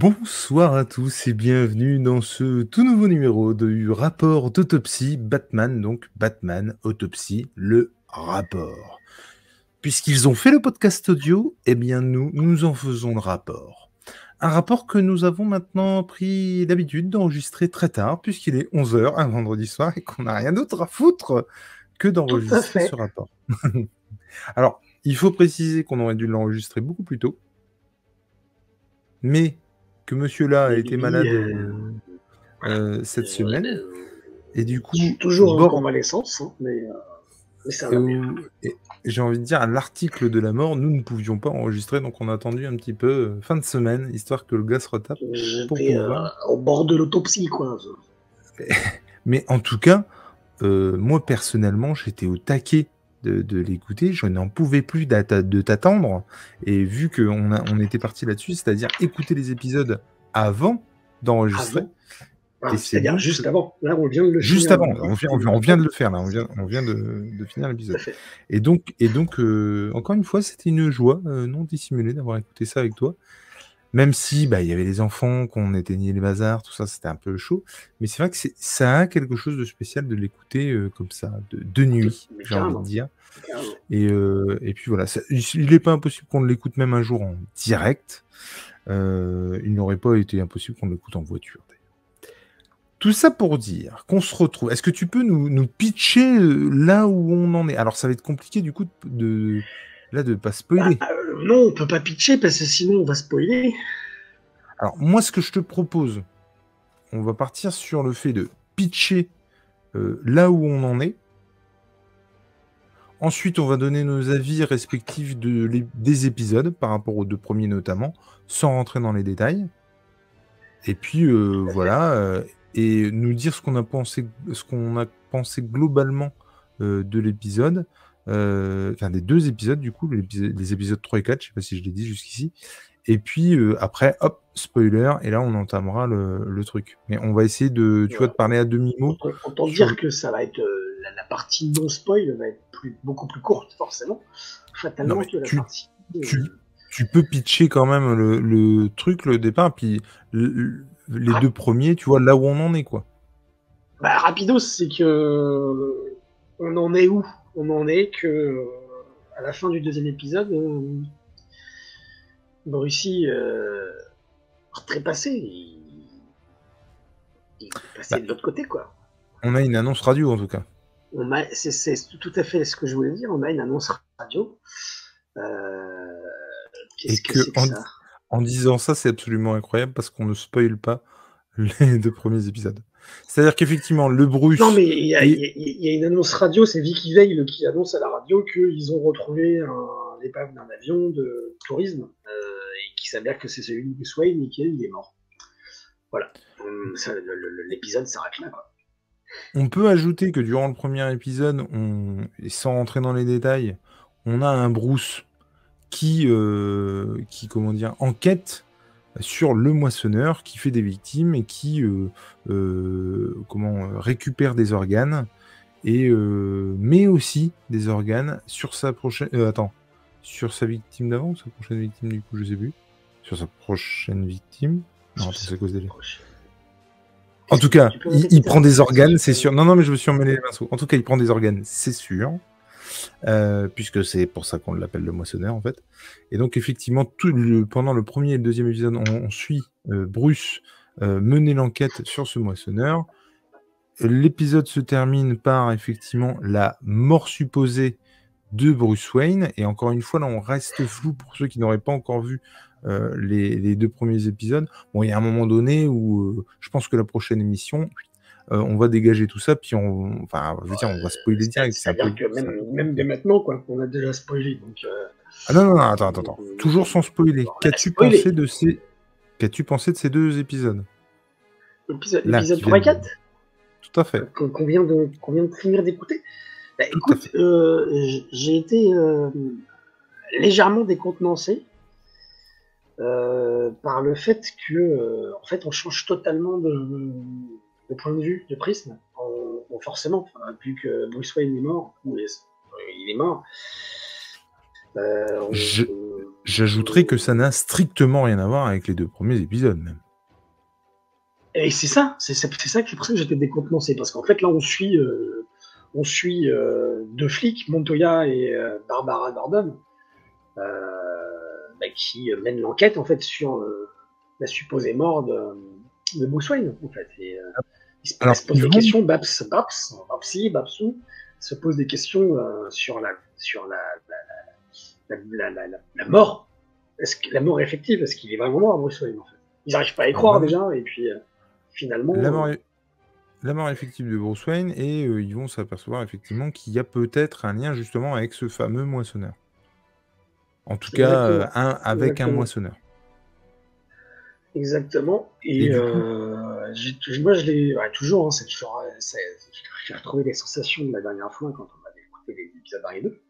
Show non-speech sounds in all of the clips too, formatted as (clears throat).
Bonsoir à tous et bienvenue dans ce tout nouveau numéro du rapport d'autopsie Batman, donc Batman Autopsie, le rapport. Puisqu'ils ont fait le podcast audio, eh bien nous, nous en faisons le rapport. Un rapport que nous avons maintenant pris l'habitude d'enregistrer très tard, puisqu'il est 11h un vendredi soir et qu'on n'a rien d'autre à foutre que d'enregistrer ce rapport. (laughs) Alors, il faut préciser qu'on aurait dû l'enregistrer beaucoup plus tôt, mais que monsieur là a été malade euh, euh, cette semaine. Et du coup, toujours en convalescence, hein, mais, euh, mais, ça va J'ai envie de dire, à l'article de la mort, nous ne pouvions pas enregistrer, donc on a attendu un petit peu fin de semaine, histoire que le gars se retape. Pour au bord de l'autopsie, quoi. (laughs) mais en tout cas, moi personnellement, j'étais au taquet de, l'écouter. Je n'en pouvais plus de t'attendre. Et vu qu'on on était parti là-dessus, c'est-à-dire écouter les épisodes avant d'enregistrer. Ah, c'est-à-dire juste avant. Là, on vient de le Juste avant. On vient, de le faire. Là. On vient, on vient de, finir l'épisode. Et donc, et donc euh, encore une fois, c'était une joie euh, non dissimulée d'avoir écouté ça avec toi. Même si bah, il y avait les enfants, qu'on éteignait les bazars, tout ça, c'était un peu chaud. Mais c'est vrai que ça a quelque chose de spécial de l'écouter euh, comme ça, de, nuit, j'ai envie de dire. Et, euh, et, puis voilà, il n'est pas impossible qu'on l'écoute même un jour en direct. Euh, il n'aurait pas été impossible qu'on l'écoute en voiture. Tout ça pour dire qu'on se retrouve. Est-ce que tu peux nous, nous, pitcher là où on en est? Alors, ça va être compliqué du coup de, là de pas spoiler. Bah, non, on peut pas pitcher parce que sinon on va spoiler. Alors moi, ce que je te propose, on va partir sur le fait de pitcher euh, là où on en est. Ensuite, on va donner nos avis respectifs de, des épisodes par rapport aux deux premiers notamment, sans rentrer dans les détails. Et puis euh, voilà, euh, et nous dire ce qu'on a pensé, ce qu'on a pensé globalement de l'épisode. Euh, enfin des deux épisodes du coup, les épisodes 3 et 4, je sais pas si je l'ai dit jusqu'ici. Et puis euh, après, hop, spoiler, et là on entamera le, truc. Mais on va essayer de, tu vois, de parler à demi-mot. Autant dire que ça va être euh, la, partie non spoil va être beaucoup plus courte forcément, fatalement que la tu, partie. Tu, peux pitcher quand même le, truc, le départ, puis les ah. deux premiers, tu vois là où on en est quoi. Bah rapidos, c'est que on en est où? On en est que euh, à la fin du deuxième épisode, euh, Brucey euh, trépassé. Il, est passé bah. de l'autre côté, quoi. On a une annonce radio, en tout cas. C'est tout à fait ce que je voulais dire. On a une annonce radio. Et que, en, disant ça, c'est absolument incroyable parce qu'on ne spoile pas (laughs) les deux premiers épisodes. C'est-à-dire qu'effectivement, le Bruce. Non, mais il y, a une annonce radio, c'est Vicky Veil qui annonce à la radio qu'ils ont retrouvé un épave d'un avion de tourisme euh, et qui s'avère que c'est celui de Bruce Wayne et qu'il est mort. Voilà. L'épisode s'arrête là, quoi. On peut ajouter que durant le premier épisode, on, et sans rentrer dans les détails, on a un Bruce qui, euh, qui comment dire, enquête sur le moissonneur qui fait des victimes et qui euh, euh, comment récupère des organes et euh, met aussi des organes sur sa prochaine attends sur sa victime d'avant ou sa prochaine victime du coup je sais plus. Sur sa prochaine victime. Non c'est à cause des en tout cas il, prend des organes c'est sûr. Non non mais je me suis emmêlé les pinceaux. En tout cas il prend des organes c'est sûr euh, puisque c'est pour ça qu'on l'appelle le moissonneur en fait. Et donc effectivement, tout pendant le premier et le deuxième épisode, on, suit euh, Bruce euh, mener l'enquête sur ce moissonneur. L'épisode se termine par effectivement la mort supposée de Bruce Wayne. Et encore une fois, là, on reste flou pour ceux qui n'auraient pas encore vu les, deux premiers épisodes. Bon, il y a un moment donné où je pense que la prochaine émission, euh, on va dégager tout ça, puis on, enfin, je veux dire, on va spoiler direct. Que même, même, dès maintenant, quoi, on a déjà spoilé. Donc, euh, Ah non, non, non, attends, attends, attends. Toujours sans spoiler. Qu'as-tu pensé de ces, qu'as-tu pensé de ces deux épisodes? L'épisode 3 et 4 Tout à fait. Qu'on vient de, vient de finir d'écouter? Bah, écoute, euh, j'ai été légèrement décontenancé. par le fait que en fait on change totalement de, le point de vue de Prisme, forcément, vu que Bruce Wayne est mort, ou il est mort. Euh, J'ajouterais que ça n'a strictement rien à voir avec les deux premiers épisodes, même. Et c'est ça, c'est ça que pour ça que j'étais décontenancé, parce qu'en fait là on suit, euh, on suit euh, deux flics, Montoya et euh, Barbara Gordon, bah, qui mènent l'enquête en fait sur la supposée mort de, de Bruce Wayne en fait. Et, ils se, posent des questions, Babs, Babs, Babsi, Babsou, se pose des questions sur la sur la, la, la, la mort. Est-ce que la mort est effective? Est-ce qu'il est vraiment mort Bruce Wayne en fait? Ils n'arrivent pas à y croire déjà, et puis finalement. La mort, la mort effective de Bruce Wayne, et euh, ils vont s'apercevoir effectivement qu'il y a peut-être un lien justement avec ce fameux moissonneur. En tout cas, euh, un, avec un moissonneur. Exactement. Et, euh, moi, je l'ai toujours, hein, c'est toujours, j'ai retrouvé les sensations de la dernière fois quand on avait écouté les épisodes 1 et 2.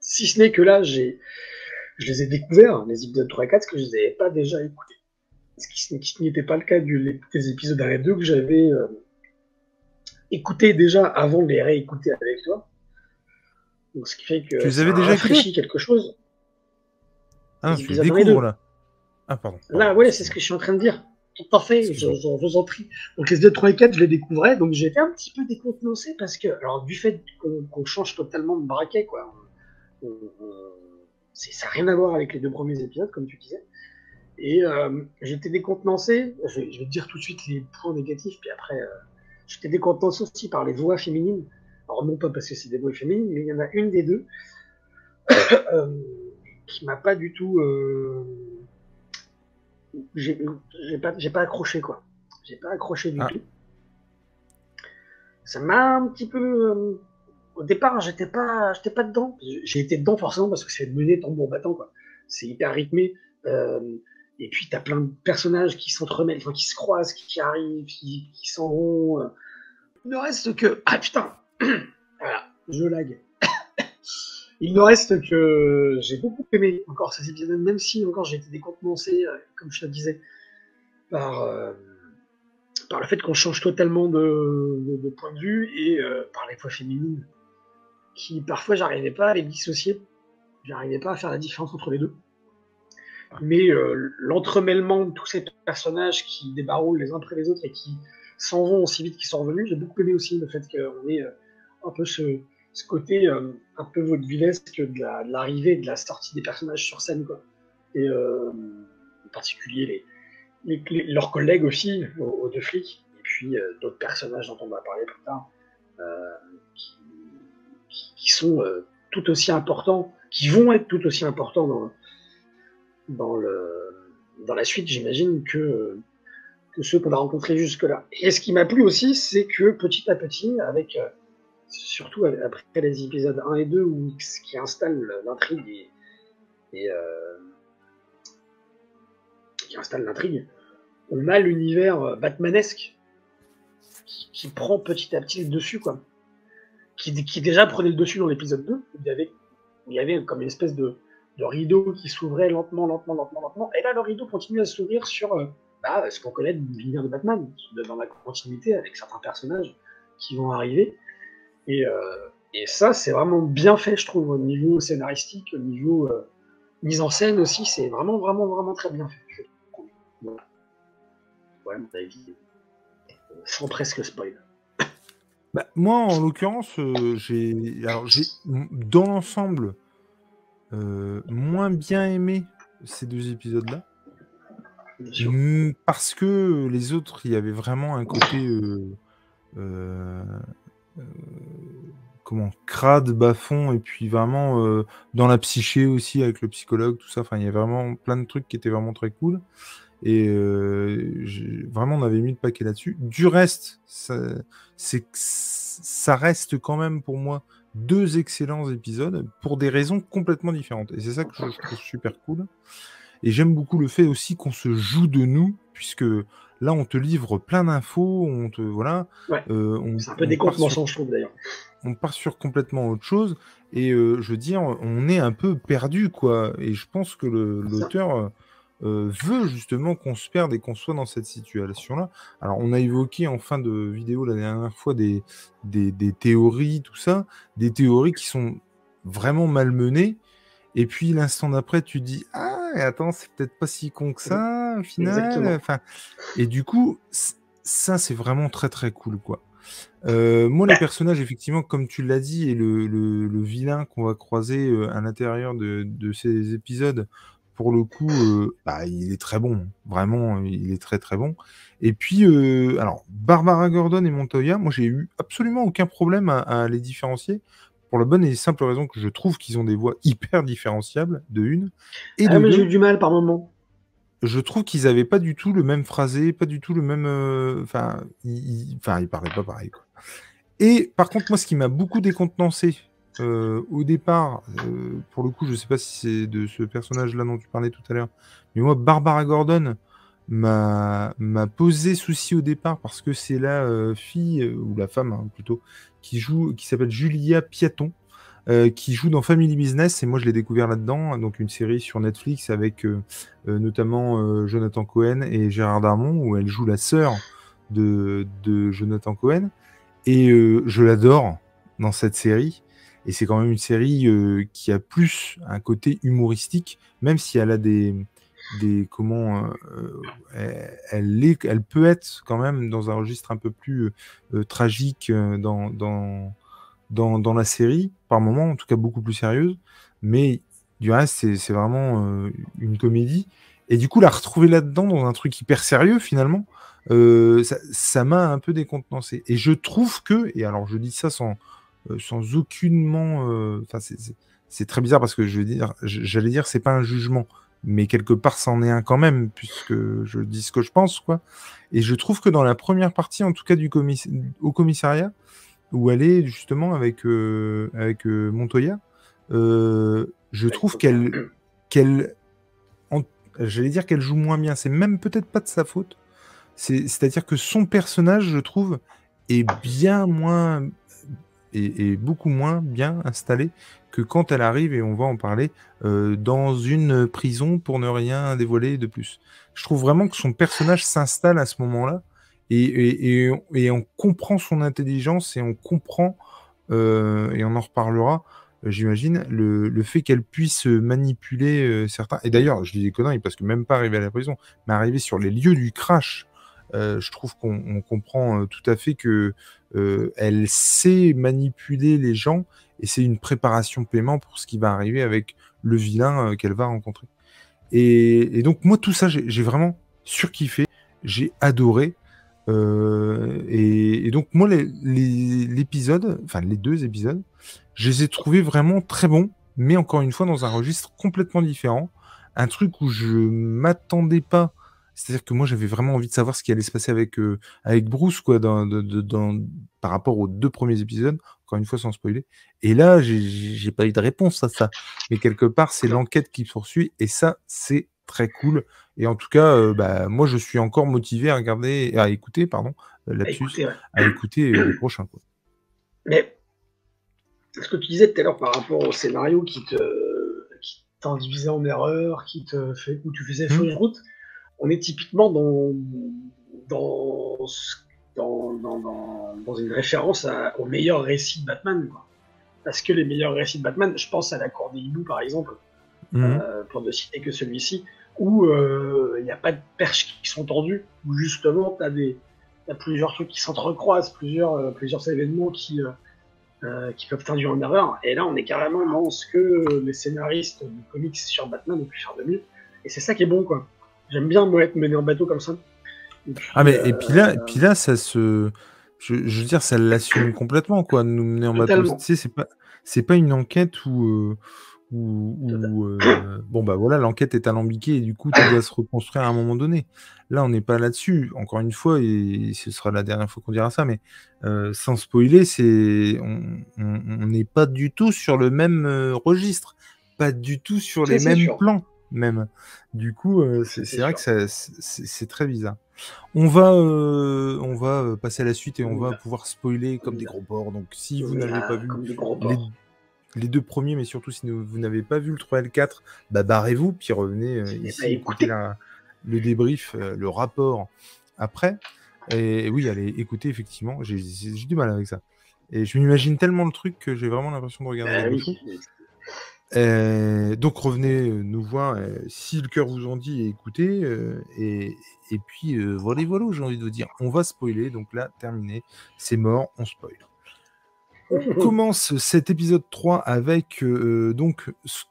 Si ce n'est que là, j'ai, je les ai découverts, les épisodes 3 et 4, parce que je ne les avais pas déjà écoutés ce qui, n'était pas le cas du, des épisodes d'arrêt 2 que j'avais euh, écouté déjà avant de les réécouter avec toi. Donc, ce qui fait que tu les avais déjà écoutés? quelque chose. Ah, tu découvres là. Ah, pardon. Là, ouais, c'est ce que je suis en train de dire. Tout à fait, je, vous en prie. Donc, les épisodes 3 et 4, je les découvrais, donc été un petit peu décontenancé parce que, alors, du fait qu'on change totalement de braquet, quoi, ça n'a rien à voir avec les deux premiers épisodes, comme tu disais. Et euh, j'étais décontenancé, je vais, je vais, te dire tout de suite les points négatifs, puis après, euh, j'étais décontenancé aussi par les voix féminines. Alors non pas parce que c'est des voix féminines, mais il y en a une des deux (coughs) euh, qui m'a pas du tout... J'ai pas, pas accroché, quoi. J'ai pas accroché du ah. tout. Ça m'a un petit peu... Euh, au départ, j'étais pas, j'étais pas dedans. J'ai été dedans forcément parce que c'est mené tambour battant, quoi. C'est hyper rythmé. Euh, et puis, tu as plein de personnages qui s'entremêlent, enfin, qui se croisent, qui, arrivent, qui, s'en vont. Euh. Il ne reste que. Ah putain (clears throat) Voilà, je lag. Il ne reste que. J'ai beaucoup aimé encore ces épisodes, même si encore j'ai été décontenancé, euh, comme je te disais, par, euh, par le fait qu'on change totalement de, point de vue et par les voix féminines, qui parfois j'arrivais pas à les dissocier. J'arrivais pas à faire la différence entre les deux mais euh, l'entremêlement de tous ces personnages qui débarroulent les uns après les autres et qui s'en vont aussi vite qu'ils sont revenus, j'ai beaucoup aimé aussi le fait qu'on ait euh, un peu ce, ce côté euh, un peu vaudevillesque de l'arrivée de, de la sortie des personnages sur scène, quoi. Et en particulier les, les, leurs collègues aussi, aux, deux flics, et puis d'autres personnages dont on va parler plus tard, qui, qui, qui, sont tout aussi importants, qui vont être tout aussi importants dans, dans, le, dans la suite, j'imagine, que, que ceux qu'on a rencontrés jusque-là. Et ce qui m'a plu aussi, c'est que petit à petit, avec euh, surtout après les épisodes 1 et 2, où, qui installe l'intrigue et, euh, qui installe l'intrigue, on a l'univers euh, batmanesque qui, prend petit à petit le dessus, quoi. Qui, déjà prenait le dessus dans l'épisode 2. Il y avait, il y avait comme une espèce de, de rideau qui s'ouvrait lentement, lentement, lentement, lentement. Et là, le rideau continue à s'ouvrir sur euh, bah, ce qu'on connaît de l'univers de Batman, dans la continuité avec certains personnages qui vont arriver. Et, euh, et ça, c'est vraiment bien fait, je trouve, au niveau scénaristique, au niveau euh, mise en scène aussi. C'est vraiment, vraiment, vraiment très bien fait. Ouais, mon avis, sans presque spoil. (laughs) Bah, moi, en l'occurrence, j'ai, alors j'ai, dans l'ensemble, euh, moins bien aimé ces deux épisodes-là. Parce que les autres, il y avait vraiment un côté euh, euh, comment crade, bas-fond, et puis vraiment dans la psyché aussi avec le psychologue, tout ça. Enfin, il y a vraiment plein de trucs qui étaient vraiment très cool. Et vraiment, on avait mis le paquet là-dessus. Du reste, ça, ça reste quand même pour moi deux excellents épisodes pour des raisons complètement différentes. Et c'est ça que je, trouve super cool. Et j'aime beaucoup le fait aussi qu'on se joue de nous, puisque là, on te livre plein d'infos, on te voilà. Euh, c'est un peu des sur... je trouve d'ailleurs. On part sur complètement autre chose, et euh, je veux dire, on est un peu perdu, quoi. Et je pense que l'auteur euh, veut justement qu'on se perde et qu'on soit dans cette situation-là. Alors, on a évoqué en fin de vidéo la dernière fois des, des, théories, tout ça, des théories qui sont vraiment malmenées Et puis l'instant d'après, tu dis ah attends, c'est peut-être pas si con que ça au final. Enfin, et du coup, ça c'est vraiment très très cool quoi. Euh, moi, les personnages, effectivement, comme tu l'as dit, et le, le, vilain qu'on va croiser euh, à l'intérieur de, de, ces épisodes, pour le coup, euh, bah, il est très bon. Vraiment, il est très très bon. Et puis, alors, Barbara Gordon et Montoya, moi, j'ai eu absolument aucun problème à, les différencier. Pour la bonne et simple raison que je trouve qu'ils ont des voix hyper différenciables, de une. Et ah, mais j'ai eu du mal par moment je trouve qu'ils n'avaient pas du tout le même phrasé, pas du tout le même. Euh, enfin, ils, enfin, ils parlaient pas pareil. Quoi. Et par contre, moi, ce qui m'a beaucoup décontenancé euh, au départ, euh, pour le coup, je sais pas si c'est de ce personnage-là dont tu parlais tout à l'heure, mais moi, Barbara Gordon m'a posé souci au départ parce que c'est la fille ou la femme hein, plutôt qui joue, qui s'appelle Julia Piaton. Euh, qui joue dans Family Business, et moi je l'ai découvert là-dedans, donc une série sur Netflix avec euh, euh, notamment Jonathan Cohen et Gérard Darmon, où elle joue la sœur de, de, Jonathan Cohen, et je l'adore dans cette série, et c'est quand même une série qui a plus un côté humoristique, même si elle a des, des comment elle, est, elle peut être quand même dans un registre un peu plus tragique dans, dans dans, la série, par moment, en tout cas beaucoup plus sérieuse. Mais du reste, c'est vraiment euh, une comédie. Et du coup, la retrouver là-dedans, dans un truc hyper sérieux, finalement, euh, ça m'a un peu décontenancé. Et je trouve que, et alors je dis ça sans, euh, sans aucunement. Enfin, c'est très bizarre parce que je veux dire, j'allais dire, c'est pas un jugement, mais quelque part, c'en est un quand même, puisque je dis ce que je pense, quoi. Et je trouve que dans la première partie, en tout cas du au commissariat, où elle est justement avec, euh, avec euh, Montoya, euh, je trouve qu'elle, qu'elle, j'allais dire qu'elle joue moins bien. C'est même peut-être pas de sa faute. C'est-à-dire que son personnage, je trouve, est bien moins et, beaucoup moins bien installé que quand elle arrive, et on va en parler, dans une prison pour ne rien dévoiler de plus. Je trouve vraiment que son personnage s'installe à ce moment-là et, on comprend son intelligence et on comprend, euh, et on en reparlera, euh, j'imagine, le, fait qu'elle puisse manipuler euh, certains. Et d'ailleurs, je dis des conneries parce que même pas arriver à la prison, mais arriver sur les lieux du crash, je trouve qu'on comprend tout à fait que elle sait manipuler les gens et c'est une préparation paiement pour ce qui va arriver avec le vilain qu'elle va rencontrer. Et, donc moi tout ça j'ai vraiment surkiffé, j'ai adoré. Euh, et, donc moi, l'épisode, enfin les deux épisodes, je les ai trouvés vraiment très bons, mais encore une fois dans un registre complètement différent, un truc où je m'attendais pas. C'est-à-dire que moi j'avais vraiment envie de savoir ce qui allait se passer avec euh, avec Bruce quoi, dans, par rapport aux deux premiers épisodes. Encore une fois sans spoiler. Et là j'ai pas eu de réponse à ça. Mais quelque part c'est l'enquête qui poursuit et ça c'est très cool. Et en tout cas, euh, bah, moi, je suis encore motivé à regarder, à écouter, pardon, euh, là-dessus, à écouter euh, les prochains. Quoi. Mais ce que tu disais tout à l'heure par rapport au scénario qui te qui t'en divisait en erreurs, qui te fait où tu faisais mmh. fausse route, on est typiquement dans dans dans, dans, une référence au meilleur récit de Batman. Parce que les meilleurs récits de Batman, je pense à la Cour des Hiboux par exemple, mmh. pour ne citer que celui-ci, où euh, il n'y a pas de perches qui sont tendues, où justement tu as, des, plusieurs trucs qui s'entrecroisent, plusieurs, euh, plusieurs événements qui, euh, qui peuvent t'induire en erreur. Et là, on est carrément dans ce que les scénaristes de comics sur Batman ont pu faire de mieux. Et c'est ça qui est bon, quoi. J'aime bien, moi, être mené en bateau comme ça. ah, mais et puis là, puis là ça se. Je, veux dire, ça l'assume complètement, quoi, de nous mener en bateau. Tu sais, c'est pas, c'est pas une enquête où où, euh, bon bah voilà l'enquête est alambiquée et du coup tout doit se reconstruire à un moment donné. Là on n'est pas là-dessus. Encore une fois et ce sera la dernière fois qu'on dira ça, mais euh, sans spoiler, c'est on n'est pas du tout sur le même euh, registre, pas du tout sur les mêmes plans même. Du coup c'est vrai que c'est très bizarre. On va on va passer à la suite et on va pouvoir spoiler comme des gros porcs. Donc si vous n'avez pas vu les les deux premiers, mais surtout si vous n'avez pas vu le 3 et le 4, bah barrez-vous, puis revenez euh, ici écouter le débrief, euh, le rapport après. Et, oui, allez écoutez, effectivement, j'ai du mal avec ça. Et je m'imagine tellement le truc que j'ai vraiment l'impression de regarder bah donc revenez nous voir si le cœur vous en dit, écoutez. et, et puis voilà, voilà, j'ai envie de vous dire, on va spoiler. Donc là, terminé, c'est mort, on spoil. (laughs) On commence cet épisode 3 avec donc ce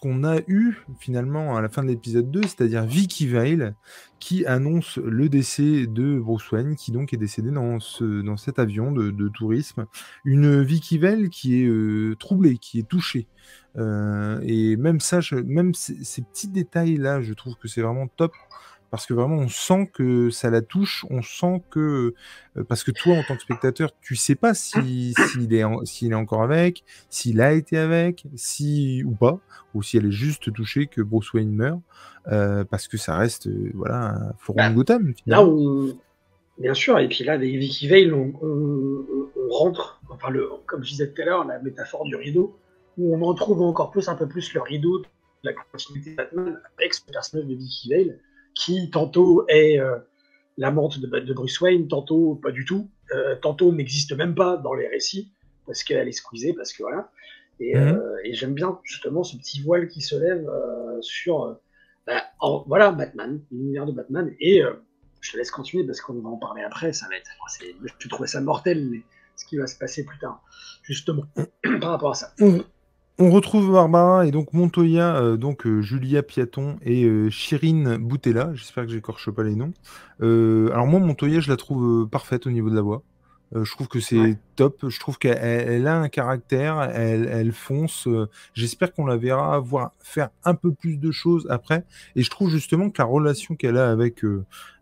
qu'on a eu finalement à la fin de l'épisode 2, c'est-à-dire Vicky Vale qui annonce le décès de Bruce Wayne, qui donc est décédé dans, ce, dans cet avion de, tourisme. Une Vicky Vale qui est euh, troublée, qui est touchée. Euh, et même ça, même ces petits détails-là, je trouve que c'est vraiment top parce que vraiment on sent que ça la touche, on sent que euh, parce que toi en tant que spectateur, tu sais pas si s'il est s'il est encore avec, s'il a été avec, si ou pas, ou si elle est juste touchée que Bruce Wayne meurt, euh, parce que ça reste euh, voilà un fleuron bah, Gotham. Là bien sûr, et puis là avec Vicky Vale, on, rentre, enfin le comme je disais tout à l'heure, la métaphore du rideau, où on retrouve encore plus un peu plus le rideau de la continuité de Batman avec ce personnage de Vicky Vale qui tantôt est euh, l'amante de, Bruce Wayne, tantôt pas du tout, euh, tantôt n'existe même pas dans les récits parce qu'elle est squeezée, parce que voilà. Et, mhm. euh, j'aime bien justement ce petit voile qui se lève sur bah, voilà Batman, l'univers de Batman. Et je te laisse continuer parce qu'on va en parler après. Ça va être, je trouvais ça mortel, mais ce qui va se passer plus tard, justement, (clears throat) par rapport à ça. Mhm. On retrouve Barbara et donc Montoya, euh, donc euh, Julia Piaton et euh, Chirine Boutella. J'espère que j'écorche pas les noms. alors moi, Montoya, je la trouve parfaite au niveau de la voix. je trouve que c'est top. Je trouve qu'elle a un caractère. Elle, fonce. J'espère qu'on la verra voir faire un peu plus de choses après. Et je trouve justement que la relation qu'elle a avec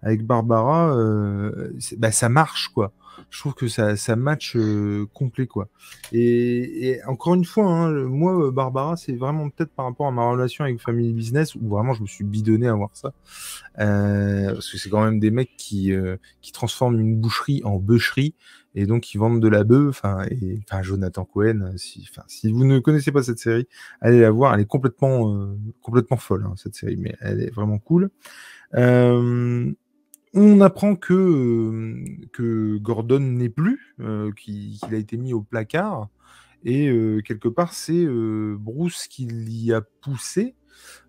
avec Barbara, bah, ça marche quoi je trouve que ça, ça match euh, complet quoi. Et, encore une fois, hein, moi Barbara, c'est vraiment peut-être par rapport à ma relation avec Family Business où vraiment je me suis bidonné à voir ça, euh, parce que c'est quand même des mecs qui euh, qui transforment une boucherie en bûcherie et donc ils vendent de la bœuf. Enfin, et enfin Jonathan Cohen, si, enfin, si vous ne connaissez pas cette série, allez la voir. Elle est complètement complètement folle hein, cette série, mais elle est vraiment cool. Euh, on apprend que, euh, que Gordon n'est plus, euh, qu'il a été mis au placard. Et euh, quelque part, c'est Bruce qui l'y a poussé,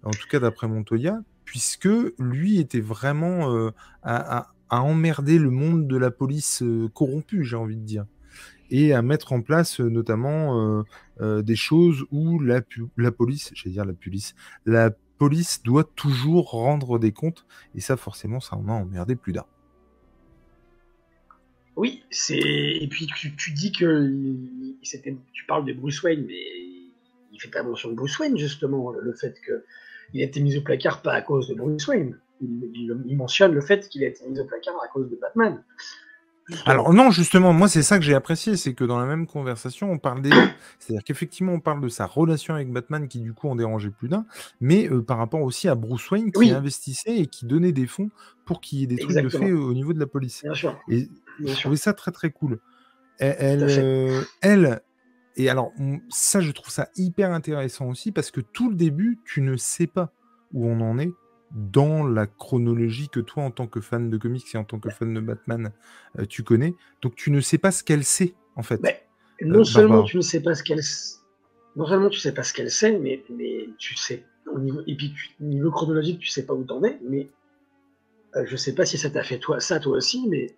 en tout cas d'après Montoya, puisque lui était vraiment à, emmerder le monde de la police corrompue, j'ai envie de dire et à mettre en place notamment des choses où la, la police, j'allais dire la police, la police doit toujours rendre des comptes, et ça, forcément, ça en a emmerdé plus d'un. Oui, c'est. Et puis tu, dis que c'était. Tu parles de Bruce Wayne, mais il fait pas mention de Bruce Wayne justement, le fait qu'il a été mis au placard pas à cause de Bruce Wayne. il mentionne le fait qu'il a été mis au placard à cause de Batman. Alors non, justement, moi c'est ça que j'ai apprécié, c'est que dans la même conversation, on parle des C'est-à-dire qu'effectivement, on parle de sa relation avec Batman qui du coup en dérangeait plus d'un, mais euh, par rapport aussi à Bruce Wayne qui investissait et qui donnait des fonds pour qu'il y ait des trucs de fait au niveau de la police. Et je trouvais ça très très cool. Elle, elle, elle, et alors ça je trouve ça hyper intéressant aussi parce que tout le début, tu ne sais pas où on en est dans la chronologie que toi, en tant que fan de comics et en tant que fan de Batman, euh, tu connais. Donc tu ne sais pas ce qu'elle sait, en fait. Euh, non seulement tu ne sais pas ce qu'elle non seulement tu sais pas ce qu'elle sait, mais, mais tu sais au niveau et puis au niveau chronologique tu sais pas où t'en es, mais euh, je sais pas si ça t'a fait toi ça toi aussi, mais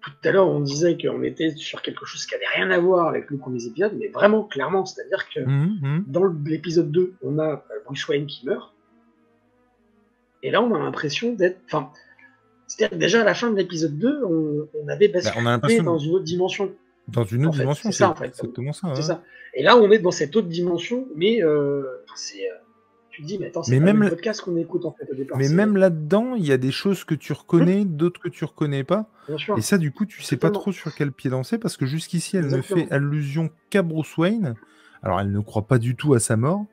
tout à l'heure on disait qu'on était sur quelque chose qui avait rien à voir avec le premier épisode, mais vraiment clairement, c'est-à-dire que mmh, mmh. dans l'épisode 2 on a Bruce Wayne qui meurt, et là, on a l'impression d'être. Enfin, c'est-à-dire déjà à la fin de l'épisode 2, on, avait bah, basculé dans une autre dimension. Dans une autre dimension, c'est ça en fait. Exactement ça. C'est ça. Et là, on est dans cette autre dimension, mais euh, c'est. Euh, tu te dis, mais attends, c'est même le podcast qu'on écoute en fait au départ. Mais même là-dedans, il y a des choses que tu reconnais, d'autres que tu reconnais pas. Et ça, du coup, tu sais pas trop sur quel pied danser parce que jusqu'ici, elle ne fait allusion qu'à Bruce Wayne. Alors, elle ne croit pas du tout à sa mort.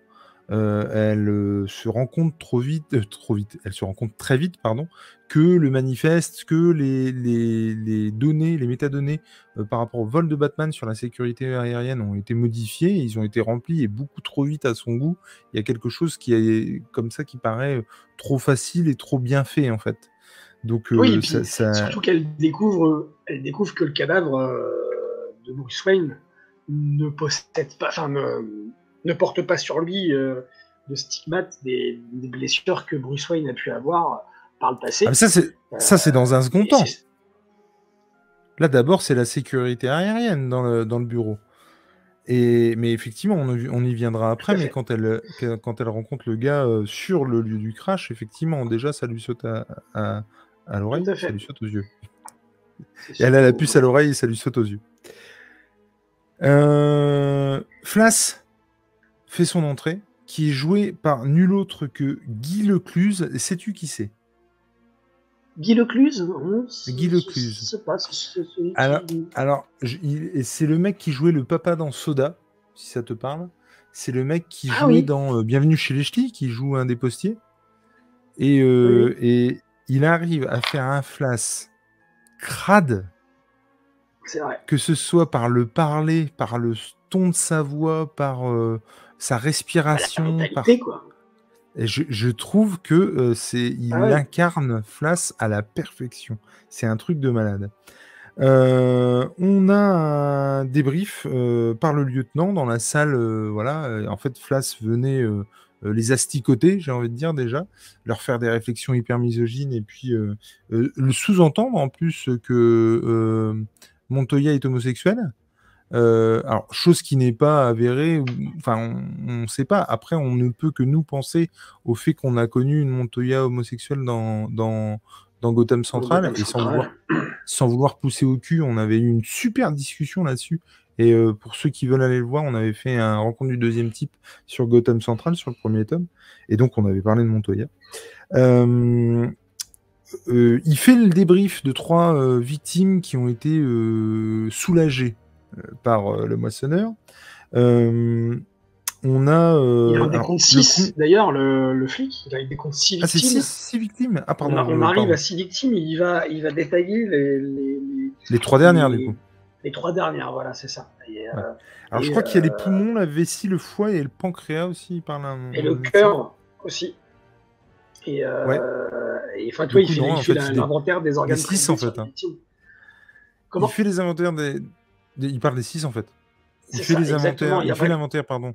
Euh, elle euh, se rend compte trop vite, euh, trop vite, elle se rend compte très vite, pardon, que le manifeste, que les, les, données, les métadonnées par rapport au vol de Batman sur la sécurité aérienne ont été modifiées, ils ont été remplis et beaucoup trop vite à son goût. Il y a quelque chose qui est comme ça qui paraît trop facile et trop bien fait en fait. Donc oui, surtout qu'elle découvre, elle découvre que le cadavre de Bruce Wayne ne possède pas, enfin ne porte pas sur lui euh, de stigmates des, blessures que Bruce Wayne a pu avoir par le passé. Ah, ça, c'est ça, c'est dans un second temps. Là, d'abord, c'est la sécurité aérienne dans le, dans le bureau. Et, mais effectivement, on, on y viendra après, mais quand elle, quand elle rencontre le gars sur le lieu du crash, effectivement, déjà, ça lui saute à, à, l'oreille, ça lui saute aux yeux. Et elle a la puce à l'oreille et ça lui saute aux yeux. Euh, Flas fait son entrée, qui est joué par nul autre que Guy Lecluse. Sais-tu qui c'est? Guy Lecluse Guy Lecluse. Je sais pas. Alors, alors c'est le mec qui jouait le papa dans Soda, si ça te parle. C'est le mec qui ah jouait dans euh, Bienvenue chez les Ch'tis, qui joue un des postiers. Et, euh, et il arrive à faire un flas crade. Vrai. Que ce soit par le parler, par le ton de sa voix, par euh, sa respiration. par... quoi. Et je, trouve que euh, c'est il ah incarne Flas à la perfection. C'est un truc de malade. Euh, on a un débrief par le lieutenant dans la salle. voilà, en fait, Flas venait les asticoter, j'ai envie de dire déjà, leur faire des réflexions hyper misogynes et puis le sous-entendre en plus que Montoya est homosexuel. Euh, alors, chose qui n'est pas avérée, enfin, on ne sait pas. Après, on ne peut que nous penser au fait qu'on a connu une Montoya homosexuelle dans, dans, dans Gotham Central, et sans vouloir, sans vouloir pousser au cul, on avait eu une super discussion là-dessus. Et euh, pour ceux qui veulent aller le voir, on avait fait un rencontre du deuxième type sur Gotham Central, sur le premier tome. Et donc, on avait parlé de Montoya. Euh, il fait le débrief de trois victimes qui ont été soulagées par euh, le moissonneur. Euh, on a. il a un décompte 6, d'ailleurs, le, le, flic, il a un décompte 6 victimes. Ah, c'est 6 victimes Ah, pardon. On, arrive à 6 victimes, il va, il va détailler les. Les, les trois dernières, du coup. Les trois dernières, voilà, c'est ça. Alors, je crois qu'il y a les poumons, la vessie, le foie et le pancréas aussi. Par là, et le cœur aussi. Et, ouais. et enfin, toi, il fait, l'inventaire des organes. 6 en fait. Hein. Comment il fait les inventaires des, il parle des 6 en fait. Il fait les inventaires. Il fait l'inventaire, pardon.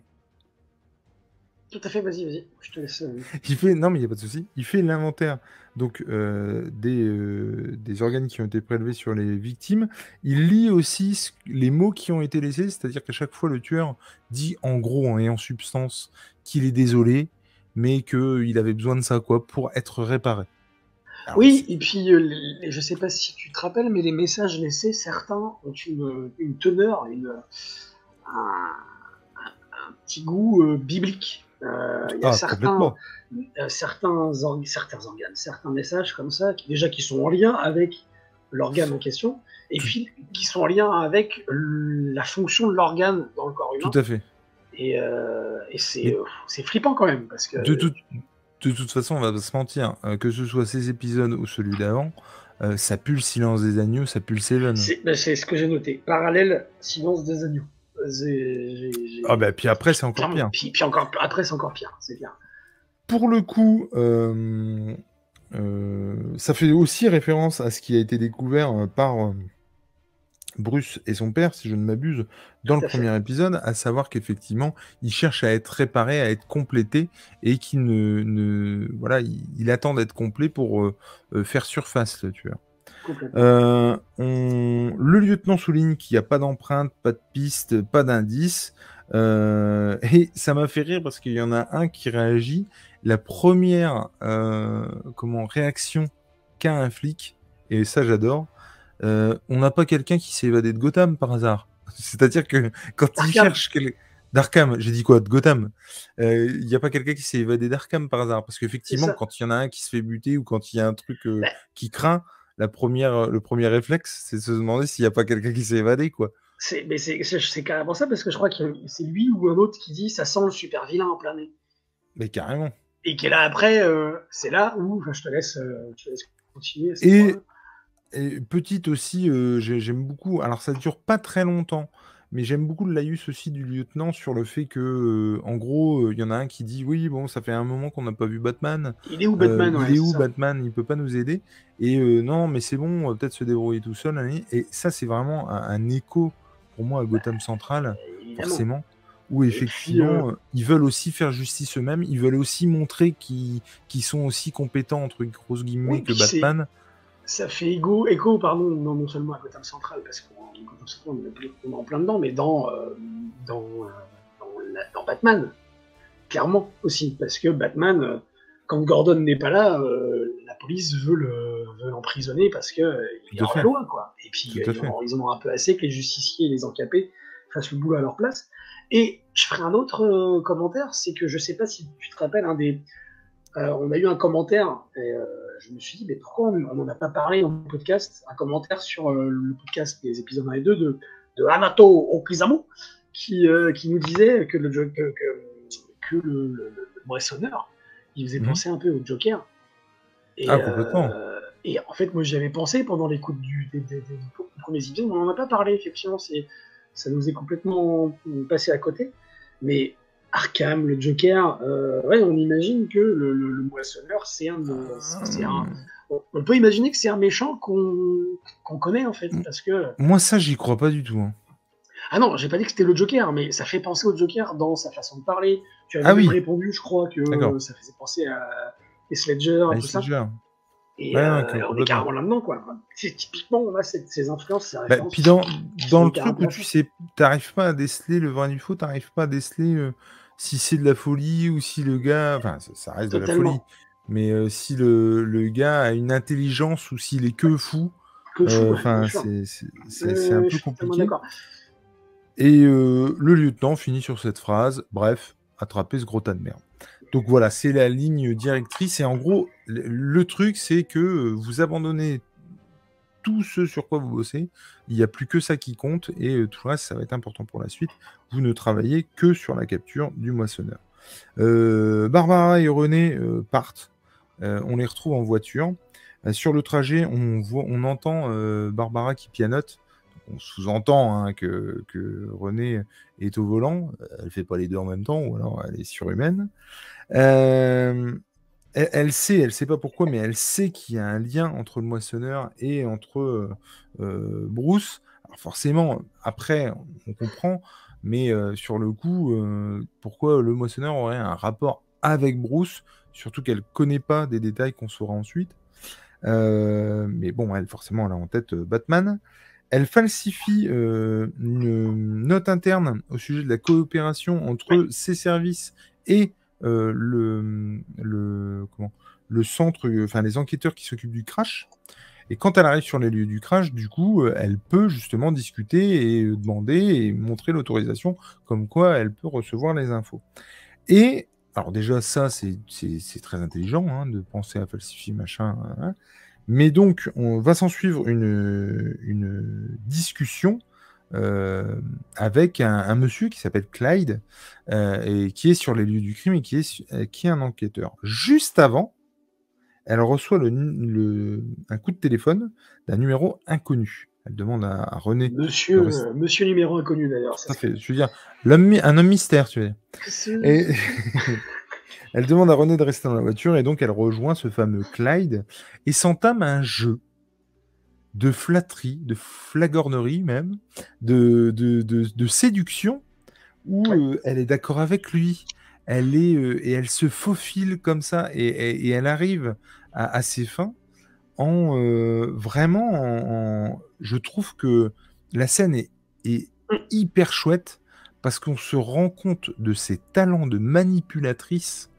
Tout à fait, vas-y, vas-y. Je te laisse. Euh, (laughs) il fait, non, mais il n'y a pas de souci. Il fait l'inventaire donc euh, des, euh, des organes qui ont été prélevés sur les victimes. Il lit aussi les mots qui ont été laissés, c'est-à-dire qu'à chaque fois, le tueur dit en gros et en substance qu'il est désolé, mais qu'il avait besoin de ça quoi pour être réparé. Oui, et puis je euh, je sais pas si tu te rappelles, mais les messages laissés, certains ont une, teneur, une, un, petit goût euh, biblique. Euh, il y a ah, certains, certains, certains organes, certains messages comme ça, qui déjà qui sont en lien avec l'organe en question, et puis qui sont en lien avec la fonction de l'organe dans le corps humain. Tout à fait. Et, et c'est flippant quand même, parce que... De, tout, de toute façon, on va se mentir, euh, que ce soit ces épisodes ou celui d'avant, euh, ça pue le silence des agneaux, ça pue le Seven. Ben, c'est ce que j'ai noté. Parallèle, silence des agneaux. Ah bah puis après c'est encore pire. Puis, encore après c'est encore pire, c'est bien. Pour le coup, euh, ça fait aussi référence à ce qui a été découvert par Bruce et son père, si je ne m'abuse, dans le premier épisode, à savoir qu'effectivement, il cherche à être réparé, à être complété, et qu'il ne, voilà, il, attend d'être complet pour euh, euh, faire surface, le tueur. Euh, le lieutenant souligne qu'il n'y a pas d'empreinte, pas de piste, pas d'indice. et ça m'a fait rire parce qu'il y en a un qui réagit. La première comment, réaction qu'a un flic, et ça j'adore, euh, on n'a pas quelqu'un qui s'est évadé de Gotham par hasard. (laughs) C'est-à-dire que quand il cherche d'Arkham, j'ai dit quoi De Gotham. Euh, il n'y a pas quelqu'un qui s'est évadé d'Arkham par hasard. Parce qu'effectivement, quand il y en a un qui se fait buter ou quand il y a un truc euh, bah. qui craint, la première, le premier réflexe, c'est de se demander s'il n'y a pas quelqu'un qui s'est évadé. quoi. C'est, carrément ça, parce que je crois que c'est lui ou un autre qui dit ça sent le super vilain en plein nez. Mais carrément. Et qui est là après, c'est là où je te laisse, je te laisse continuer. Et, et petite aussi, euh, j'aime beaucoup. Alors, ça dure pas très longtemps, mais j'aime beaucoup le laïus aussi du lieutenant sur le fait que, euh, en gros, il y en a un qui dit oui, bon, ça fait un moment qu'on n'a pas vu Batman. Il est où Batman Il est où Batman? Il peut pas nous aider. Et non, mais c'est bon, on va peut-être se débrouiller tout seul. Et ça, c'est vraiment un, écho pour moi à Gotham Central, forcément. où effectivement, ils veulent aussi faire justice eux-mêmes, ils veulent aussi montrer qu'ils sont aussi compétents, entre grosses guillemets, que Batman. Ça fait écho, écho pardon, non, non seulement à Gotham Central, parce qu'on est en plein dedans, mais dans, dans, dans, Batman, clairement aussi, parce que Batman, quand Gordon n'est pas là, la police veut l'emprisonner parce qu'il est en loi, quoi. Et puis ils ont, un peu assez que les justiciers et les encapés fassent le boulot à leur place. Et je ferai un autre euh, commentaire, c'est que je sais pas si tu te rappelles, un des, euh, on a eu un commentaire, et euh, je me suis dit, mais pourquoi on n'en a pas parlé dans le podcast? Un commentaire sur le podcast des épisodes 1 et 2 de, de Anato Okizamo, qui, qui nous disait que le, que, que, le, moissonneur, il faisait mhm. penser un peu au Joker. Et, ah, complètement. et en fait, moi j'avais pensé pendant l'écoute du, des, des, premiers épisodes, on n'en a pas parlé, effectivement, c'est ça nous est complètement passé à côté. Mais Arkham, le Joker, euh, ouais, on imagine que le, le, moissonneur, c'est un, un, On peut imaginer que c'est un méchant qu'on connaît en fait, parce que. Moi, ça, j'y crois pas du tout. Hein. Ah non, j'ai pas dit que c'était le Joker, mais ça fait penser au Joker dans sa façon de parler. Tu avais ah répondu, je crois, que ça faisait penser à Heath Ledger et tout ça. Et euh, on est carrément là-dedans, quoi. Typiquement, on a ces, influences, bah, puis dans, dans le truc où tu sais, t'arrives pas à déceler le vrai du faux, t'arrives pas à déceler euh, si c'est de la folie ou si le gars. Enfin, ça, reste de la folie. Mais euh, si le, le, gars a une intelligence ou s'il est que fou, enfin, c'est un peu compliqué. Et le lieutenant finit sur cette phrase Bref, attrapez ce gros tas de merde. Donc voilà, c'est la ligne directrice. Et en gros, le, truc, c'est que euh, vous abandonnez tout ce sur quoi vous bossez. Il n'y a plus que ça qui compte. Et euh, tout le reste, ça va être important pour la suite. Vous ne travaillez que sur la capture du moissonneur. Euh, Barbara et René partent. on les retrouve en voiture. sur le trajet, on, voit, on entend Barbara qui pianote on sous-entend hein, que, que, René est au volant. Elle fait pas les deux en même temps, ou alors elle est surhumaine. Euh, elle, sait, elle sait pas pourquoi, mais elle sait qu'il y a un lien entre le moissonneur et entre euh, euh, Bruce. Alors forcément, après, on comprend, mais sur le coup, pourquoi le moissonneur aurait un rapport avec Bruce, surtout qu'elle connaît pas des détails qu'on saura ensuite. mais bon, elle, forcément, elle a en tête Batman. Elle falsifie une note interne au sujet de la coopération entre ses services et euh, le, le, comment, le centre, enfin les enquêteurs qui s'occupent du crash. Et quand elle arrive sur les lieux du crash, du coup, euh, elle peut justement discuter et demander et montrer l'autorisation comme quoi elle peut recevoir les infos. Et alors déjà, ça, c'est très intelligent hein, de penser à falsifier machin. Hein, hein. Mais donc, on va s'en suivre une, une discussion euh, avec un, monsieur qui s'appelle Clyde euh, et qui est sur les lieux du crime et qui est, euh, qui est un enquêteur. Juste avant, elle reçoit le, un coup de téléphone d'un numéro inconnu. Elle demande à, René. Monsieur, monsieur numéro inconnu d'ailleurs. Ça fait, je veux dire, un homme mystère, tu veux Et (laughs) elle demande à René de rester dans la voiture et donc elle rejoint ce fameux Clyde et s'entame un jeu de flatterie, de flagornerie même, de, de, séduction, où euh, elle est d'accord avec lui. Elle est euh, et elle se faufile comme ça et, elle arrive à, ses fins en euh, vraiment en, je trouve que la scène est, est hyper chouette parce qu'on se rend compte de ses talents de manipulatrice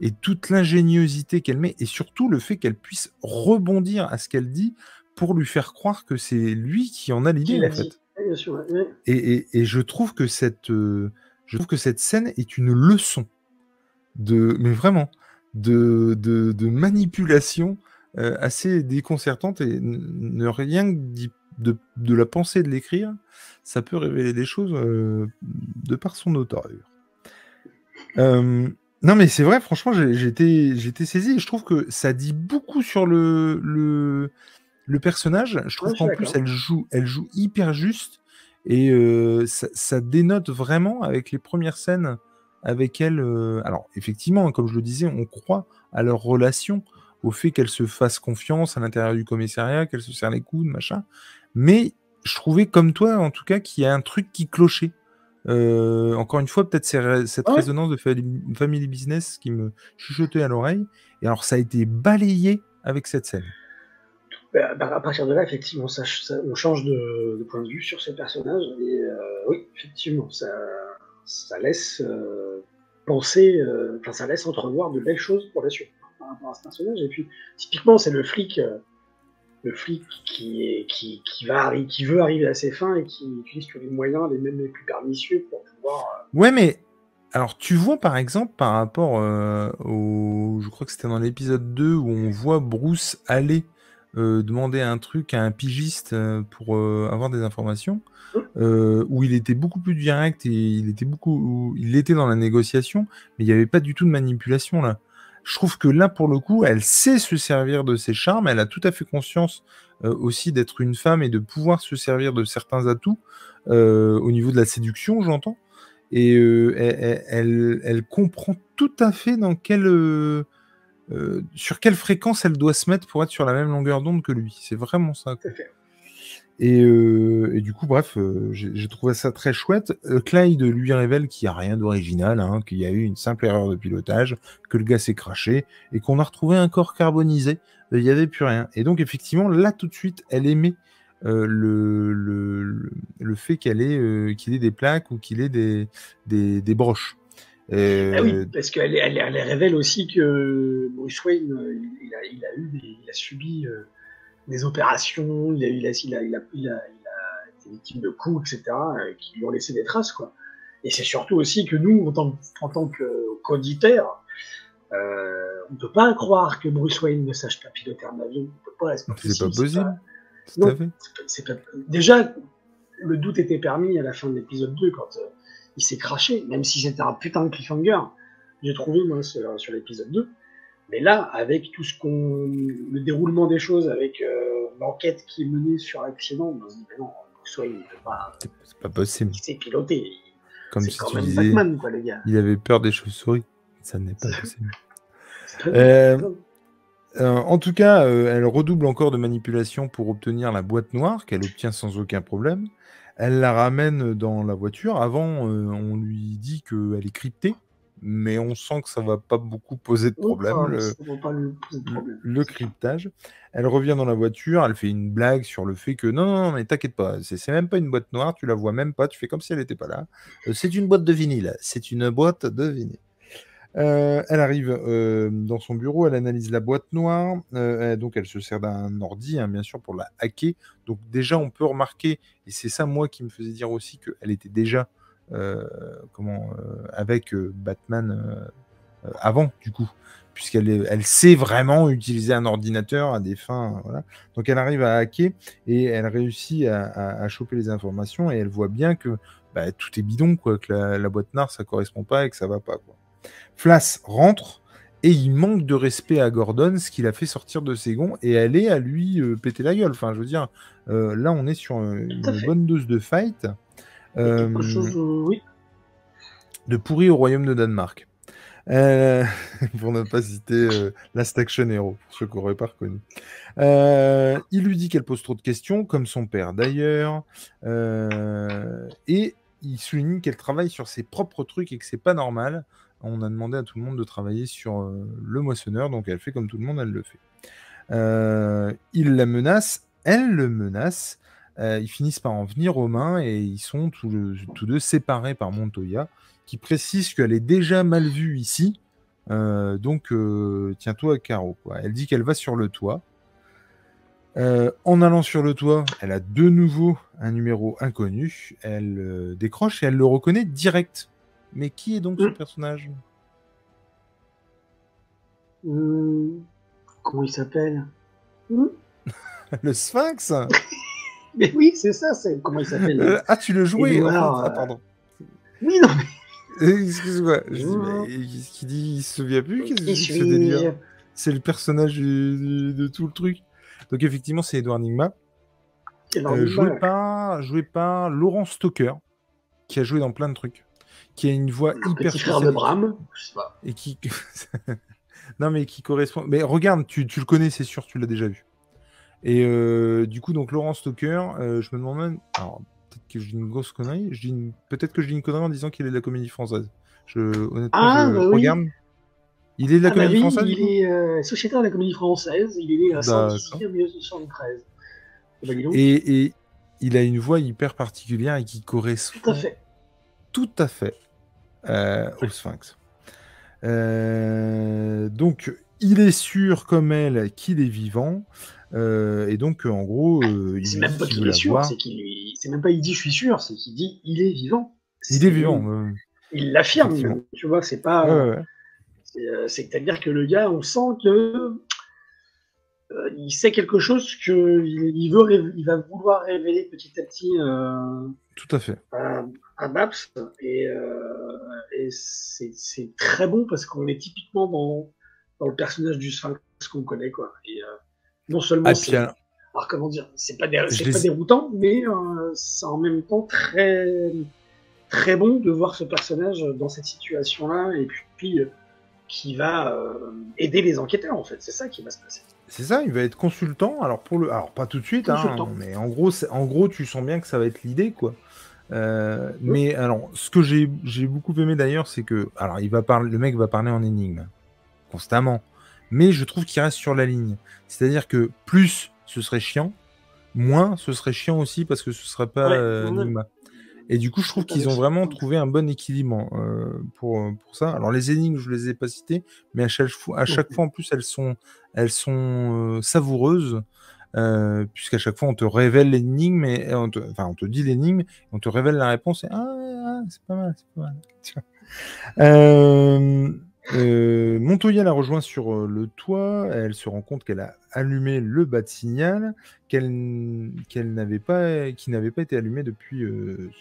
et toute l'ingéniosité qu'elle met et surtout le fait qu'elle puisse rebondir à ce qu'elle dit pour lui faire croire que c'est lui qui en a l'idée en fait. Et, je trouve que cette euh, je trouve que cette scène est une leçon de mais vraiment de, de, manipulation euh, assez déconcertante et ne rien de, de, la pensée de l'écrire, ça peut révéler des choses euh, de par son auteur. non mais c'est vrai, franchement, j'étais j'étais saisi et je trouve que ça dit beaucoup sur le, le le personnage, je trouve qu'en plus, elle joue, elle joue hyper juste et euh, ça, dénote vraiment avec les premières scènes avec elle. Euh, alors, effectivement, comme je le disais, on croit à leur relation, au fait qu'elle se fasse confiance à l'intérieur du commissariat, qu'elle se serre les coudes, machin. Mais je trouvais, comme toi, en tout cas, qu'il y a un truc qui clochait. Euh, encore une fois, peut-être cette résonance de family business qui me chuchotait à l'oreille. Et alors, ça a été balayé avec cette scène. Bah, à partir de là, effectivement, on change de, point de vue sur ce personnage. Et euh, oui, effectivement, ça, ça laisse euh, penser, enfin, ça laisse entrevoir de belles choses pour la suite par rapport à ce personnage. Et puis, typiquement, c'est le flic le flic qui, est, qui, qui, va, qui veut arriver à ses fins et qui utilise tous les moyens, les mêmes les plus pernicieux pour pouvoir. Euh, ouais, mais alors tu vois par exemple par rapport euh, au. Je crois que c'était dans l'épisode 2 où on voit Bruce aller euh, demander un truc à un pigiste pour avoir des informations, où il était beaucoup plus direct et il était beaucoup. Il était dans la négociation, mais il n'y avait pas du tout de manipulation là. Je trouve que là, pour le coup, elle sait se servir de ses charmes. Elle a tout à fait conscience euh, aussi d'être une femme et de pouvoir se servir de certains atouts euh, au niveau de la séduction, j'entends. Et euh, elle, elle, comprend tout à fait dans quelle, sur quelle fréquence elle doit se mettre pour être sur la même longueur d'onde que lui? C'est vraiment ça. Euh, et, du coup, bref, euh, j'ai trouvé ça très chouette. Euh, Clyde lui révèle qu'il n'y a rien d'original, hein, qu'il y a eu une simple erreur de pilotage, que le gars s'est craché et qu'on a retrouvé un corps carbonisé. Il n'y avait plus rien. Et donc, effectivement, là, tout de suite, elle aimait le, le, fait qu'elle ait, qu'il ait des plaques ou qu'il ait des, des, broches. Ah oui, parce qu'elle elle, révèle aussi que Bruce Wayne, il a, il a, eu il a subi des opérations, il a, il a, il a, il a, il a, été victime de coups, etc., euh, qui lui ont laissé des traces, quoi. Et c'est surtout aussi que nous, en tant, en tant qu'auditeurs, euh, on ne peut pas croire que Bruce Wayne ne sache pas piloter un avion. C'est pas possible. Déjà, le doute était permis à la fin de l'épisode 2 quand euh, il s'est craché, même si c'était un putain de cliffhanger. J'ai trouvé, moi, sur, sur l'épisode 2. Mais là, avec tout ce qu'on, le déroulement des choses, avec euh, l'enquête qui est menée sur l'accident, on se dit, mais non, soit il ne peut pas. C'est pas possible. Il s'est piloté. Comme si tu disais, Batman, quoi, les gars. Il avait peur des chauves-souris. Ça n'est pas (laughs) possible. Euh, euh, en tout cas, elle redouble encore de manipulation pour obtenir la boîte noire qu'elle obtient sans aucun problème. Elle la ramène dans la voiture. Avant, on lui dit qu'elle est cryptée mais on sent que ça va pas beaucoup poser de problème, le, cryptage. Elle revient dans la voiture, elle fait une blague sur le fait que non, non, mais t'inquiète pas, c'est même pas une boîte noire, tu la vois même pas, tu fais comme si elle n'était pas là. Euh, c'est une boîte de vinyle, c'est une boîte de vinyle. Euh, elle arrive euh, dans son bureau, elle analyse la boîte noire, donc elle se sert d'un ordi, hein, bien sûr, pour la hacker. Donc déjà, on peut remarquer, et c'est ça moi qui me faisait dire aussi qu'elle était déjà euh, comment, euh, avec euh, Batman avant, du coup puisqu'elle elle sait vraiment utiliser un ordinateur à des fins. Voilà. Donc elle arrive à hacker et elle réussit à, choper les informations et elle voit bien que bah, tout est bidon, quoi, que la, boîte noire ça correspond pas et que ça va pas. Quoi. Flash rentre et il manque de respect à Gordon, ce qu'il a fait sortir de ses gonds et est à lui péter la gueule. Enfin, je veux dire, là on est sur une bonne dose de fight. Euh, chose, oui. De pourri au royaume de Danemark. Euh, (laughs) pour ne pas citer euh, Last Action Hero, pour ceux qui n'auraient pas reconnu. il lui dit qu'elle pose trop de questions, comme son père d'ailleurs, et il souligne qu'elle travaille sur ses propres trucs et que c'est pas normal. On a demandé à tout le monde de travailler sur le moissonneur, donc elle fait comme tout le monde, elle le fait. il la menace, elle le menace, euh, ils finissent par en venir aux mains et ils sont tous, deux séparés par Montoya, qui précise qu'elle est déjà mal vue ici. Euh, donc, euh, tiens-toi à. Elle dit qu'elle va sur le toit. en allant sur le toit, elle a de nouveau un numéro inconnu. Elle décroche et elle le reconnaît direct. Mais qui est donc ce mmh. personnage? Comment il s'appelle? Mmh. (laughs) Le Sphinx Mais oui, c'est ça, c'est comment il s'appelle? Euh, Ah, tu le jouais ah, euh, pardon. Oui, non, mais. (laughs) Euh, excuse-moi, qu'est-ce qu'il dit Il se souvient plus Qu'est-ce que C'est le personnage de tout le truc. Donc, effectivement, c'est Edouard Nigma. joué, par, joué par Laurent Stoker, qui a joué dans plein de trucs, qui a une voix hyper. Petit frère de Bram, je sais pas. Et qui. (laughs) non, mais qui correspond. Mais regarde, tu, tu le connais, c'est sûr, tu l'as déjà vu. Et euh, du coup, donc Laurent Stoker, euh, je me demande même, alors peut-être que je dis une grosse connerie. Je dis peut-être que je dis une connerie en disant qu'il est de la comédie française. Je honnêtement Ah, je bah oui. regarde. Il est de la Ah bah comédie oui, française. il est euh, sociétaire de la comédie française, il est né à D'accord. Saint-Dizier en 1973. Eh ben, Et, et il a une voix hyper particulière et qui correspond tout à fait. tout à fait euh, au Sphinx. Euh, donc, il est sûr comme elle qu'il est vivant. euh, et donc, en gros, euh, il C'est même pas qu'il qu'il est sûr, c'est qu'il lui... c'est même pas il dit je suis sûr, c'est qu'il dit il est vivant. Il C'est- est vivant. Il l'affirme, tu vois, c'est pas. ouais, ouais. c'est, euh, C'est-à-dire que le gars, on sent que euh, il sait quelque chose que il, il veut, il va vouloir révéler petit à petit euh, Tout à fait. à, à Babs, et, euh, et c'est très bon parce qu'on est typiquement dans, dans le personnage du Sphinx qu'on connaît, quoi. Et euh, non seulement Ah, c'est puis, alors, comment dire, c'est pas, dé- pas déroutant, mais euh, c'est en même temps très très bon de voir ce personnage dans cette situation-là et puis, puis, euh, qui va euh, aider les enquêteurs en fait. C'est ça qui va se passer. c'est ça, il va être consultant. Alors, pour le... alors pas tout de suite, hein, mais en gros, en gros, tu sens bien que ça va être l'idée, quoi. Euh, Mais alors, ce que j'ai beaucoup aimé d'ailleurs, c'est que alors il va parler, le mec va parler en énigme constamment, mais je trouve qu'il reste sur la ligne. C'est-à-dire que plus ce serait chiant, moins ce serait chiant aussi parce que ce serait pas Ouais, euh. Et du coup, je trouve qu'ils ont vraiment trouvé un bon équilibre euh, pour, pour ça. Alors les énigmes, je les ai pas citées, mais à chaque fois, à chaque fois en plus, elles sont, elles sont savoureuses. Euh, puisqu'à chaque fois on te révèle l'énigme et on te, enfin on te dit l'énigme, on te révèle la réponse et ah, ah, c'est pas mal. (laughs) Euh, euh, Montoya la rejoint sur le toit. Elle se rend compte qu'elle a allumé le bas de signal, qu'elle n'avait pas, qui n'avait pas été allumé depuis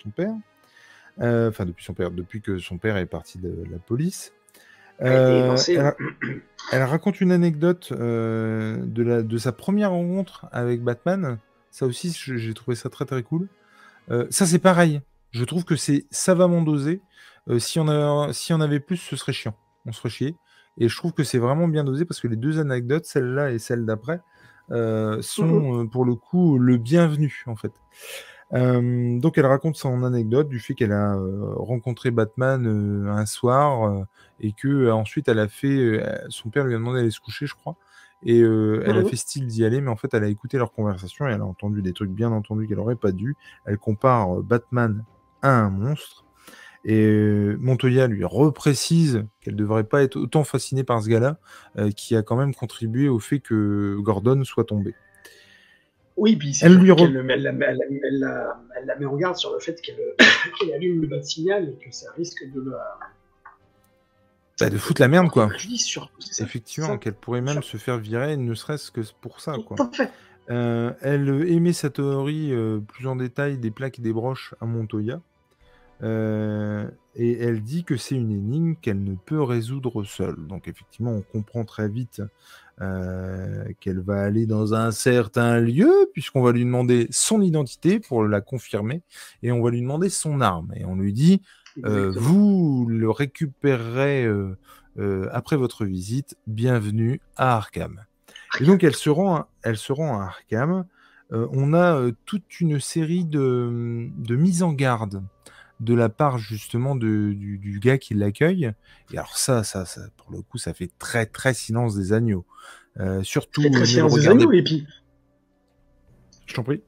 son père. Enfin, depuis son père, depuis que son père est parti de la police. Euh, elle, (clears throat) elle raconte une anecdote euh, de, la, de sa première rencontre avec Batman. Ça aussi, j'ai trouvé ça très très cool. Euh, ça, c'est pareil. Je trouve que c'est savamment dosé. Si, on a, si on avait plus, ce serait chiant. On se ferait chier. Et je trouve que c'est vraiment bien dosé parce que les deux anecdotes, celle-là et celle d'après, sont euh, pour le coup le bienvenu en fait. Euh, donc elle raconte son anecdote du fait qu'elle a euh, rencontré Batman euh, un soir et que ensuite elle a fait son père lui a demandé d'aller se coucher je crois. Et elle a Mhm. fait style d'y aller mais en fait elle a écouté leur conversation et elle a entendu des trucs bien entendus qu'elle aurait pas dû. Elle compare Batman à un monstre et Montoya lui reprécise qu'elle devrait pas être autant fascinée par ce gars-là qui a quand même contribué au fait que Gordon soit tombé Oui, puis Elle lui elle la, met- en garde sur le fait (coughs) qu'elle allume le bas de signal et que ça risque de la. Bah, de foutre la merde quoi Je dis surtout, c'est ça. Effectivement, qu'elle pourrait même se faire virer, ne serait-ce que pour ça. Quoi. Fait. Euh, elle émet sa théorie euh, plus en détail des plaques et des broches à Montoya. Euh, et elle dit que c'est une énigme qu'elle ne peut résoudre seule. Donc effectivement, on comprend très vite euh, qu'elle va aller dans un certain lieu, puisqu'on va lui demander son identité pour la confirmer, et on va lui demander son arme. Et on lui dit, euh, vous le récupérerez après votre visite. Bienvenue à Arkham. Et donc elle se rend, à- elle se rend à Arkham. On a toute une série de, de mises en garde de la part justement de- du, du gars qui l'accueille. Et alors ça, ça, ça, pour le coup, ça fait très très silence des agneaux. Euh, surtout, très le silence des agneaux, et puis. Je t'en prie.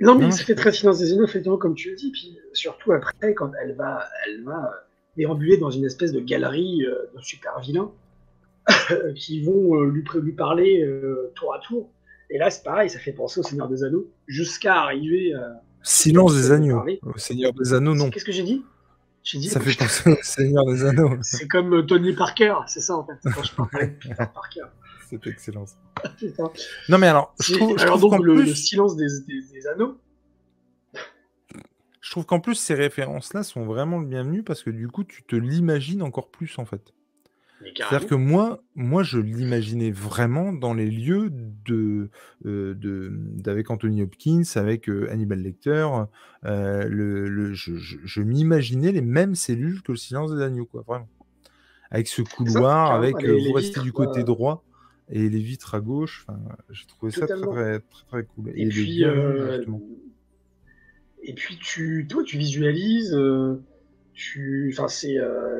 Non, mais ça fait très silence des agneaux, effectivement, comme tu le dis, puis surtout après, quand elle va, elle va euh, déambuler dans une espèce de galerie euh, de super vilains (coughs) qui vont euh, lui, lui parler euh, tour à tour. Et là, c'est pareil, ça fait penser au Seigneur des Anneaux, jusqu'à arriver à. Silence des agneaux. Au Seigneur des Anneaux, non. Qu'est-ce que j'ai dit? J'ai dit. Ça fait penser au Seigneur des Anneaux. (laughs) C'est comme euh, Tony Parker, c'est ça en fait, quand je parlais de Peter (laughs) Parker. C'est excellent. (laughs) Non mais alors, je trouve, je Alors trouve donc, qu'en le, plus, le silence des, des- des anneaux, je trouve qu'en plus ces références-là sont vraiment le bienvenu parce que du coup tu te l'imagines encore plus en fait. C'est-à-dire que moi, moi je l'imaginais vraiment dans les lieux de, euh, de d'avec Anthony Hopkins, avec euh, Hannibal Lecter. euh, le, le- je je- je m'imaginais les mêmes cellules que le Silence des agneaux, quoi, vraiment. Avec ce couloir, avec euh, vous restez du côté droit et les vitres à gauche. J'ai trouvé ça très, très très très cool. Et, puis, et puis tu, toi, tu visualises, tu, enfin c'est,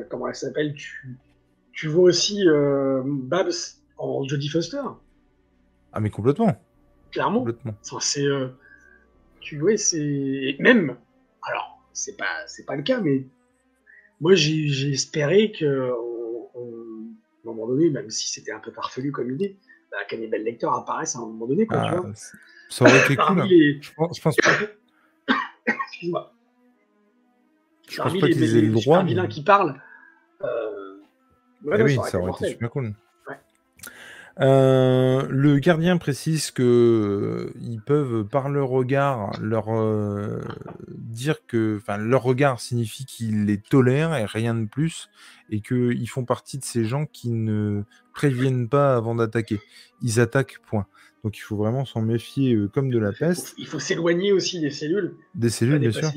comment elle s'appelle, tu, tu vois aussi Babs en Jodie Foster. Ah mais complètement. Clairement. Complètement. c'est, tu vois, c'est même. Alors, c'est pas, c'est pas le cas, mais moi j'ai espéré que à un moment donné, même si c'était un peu farfelu comme idée, bah, Cannibal Lecter apparaisse à un moment donné. Quoi, tu ah, vois ça aurait été cool. Hein. Je, pense, je pense pas. (coughs) Excuse-moi. Je pense pas qu'ils aient le droit. Un vilain qui parle. Euh... Ouais, eh oui, ça aurait été super cool. Euh, le gardien précise que euh, ils peuvent, par leur regard, leur euh, dire que, enfin, leur regard signifie qu'ils les tolèrent et rien de plus, et qu'ils font partie de ces gens qui ne préviennent pas avant d'attaquer. Ils attaquent, point. Donc il faut vraiment s'en méfier comme de la peste. Il faut, s'éloigner aussi des cellules. Des cellules, bien sûr.